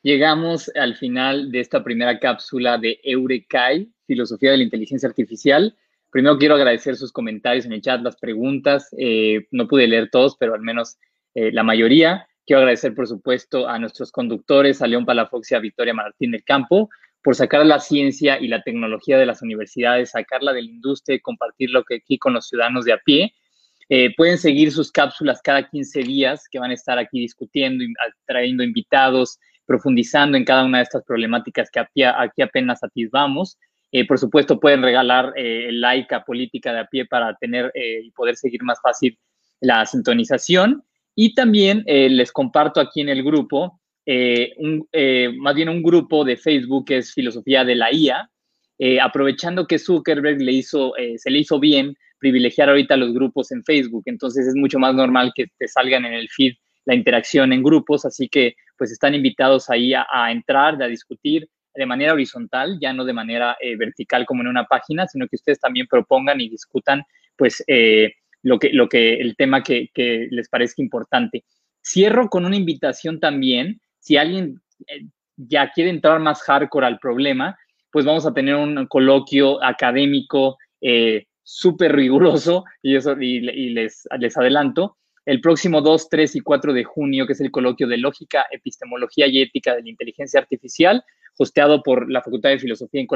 llegamos al final de esta primera cápsula de Eurekai, Filosofía de la Inteligencia Artificial. Primero quiero agradecer sus comentarios en el chat, las preguntas. Eh, no pude leer todos, pero al menos eh, la mayoría. Quiero agradecer, por supuesto, a nuestros conductores, a León Palafox y a Victoria Martín del Campo, por sacar la ciencia y la tecnología de las universidades, sacarla de la industria y compartirlo aquí con los ciudadanos de a pie. Eh, pueden seguir sus cápsulas cada 15 días que van a estar aquí discutiendo, trayendo invitados, profundizando en cada una de estas problemáticas que aquí, apenas atisbamos. Eh, por supuesto, pueden regalar eh, like a Política de a pie para tener y poder seguir más fácil la sintonización. Y también les comparto aquí en el grupo eh, un, eh, más bien un grupo de Facebook que es Filosofía de la IA, eh, aprovechando que Zuckerberg le hizo, se le hizo bien privilegiar ahorita los grupos en Facebook, entonces es mucho más normal que te salgan en el feed la interacción en grupos, así que pues están invitados ahí a, entrar, a discutir de manera horizontal, ya no de manera vertical como en una página, sino que ustedes también propongan y discutan pues lo, que, lo que, el tema que, que les parezca importante. Cierro con una invitación también si alguien eh, ya quiere entrar más hardcore al problema, pues vamos a tener un coloquio académico eh, súper riguroso y, eso, y, les, les adelanto. El próximo 2, 3 y 4 de junio, que es el coloquio de Lógica, Epistemología y Ética de la Inteligencia Artificial, hosteado por la Facultad de Filosofía en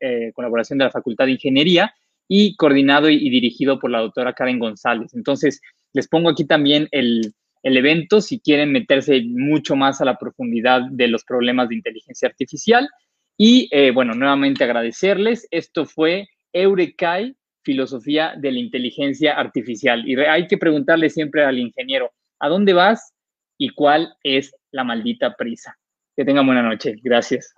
eh, colaboración de la Facultad de Ingeniería y coordinado y dirigido por la doctora Karen González. Entonces, les pongo aquí también el, el evento si quieren meterse mucho más a la profundidad de los problemas de inteligencia artificial. Y eh, bueno, nuevamente agradecerles. Esto fue Eurekai, filosofía de la inteligencia artificial. Y hay que preguntarle siempre al ingeniero, ¿a dónde vas y cuál es la maldita prisa? Que tengan buena noche. Gracias.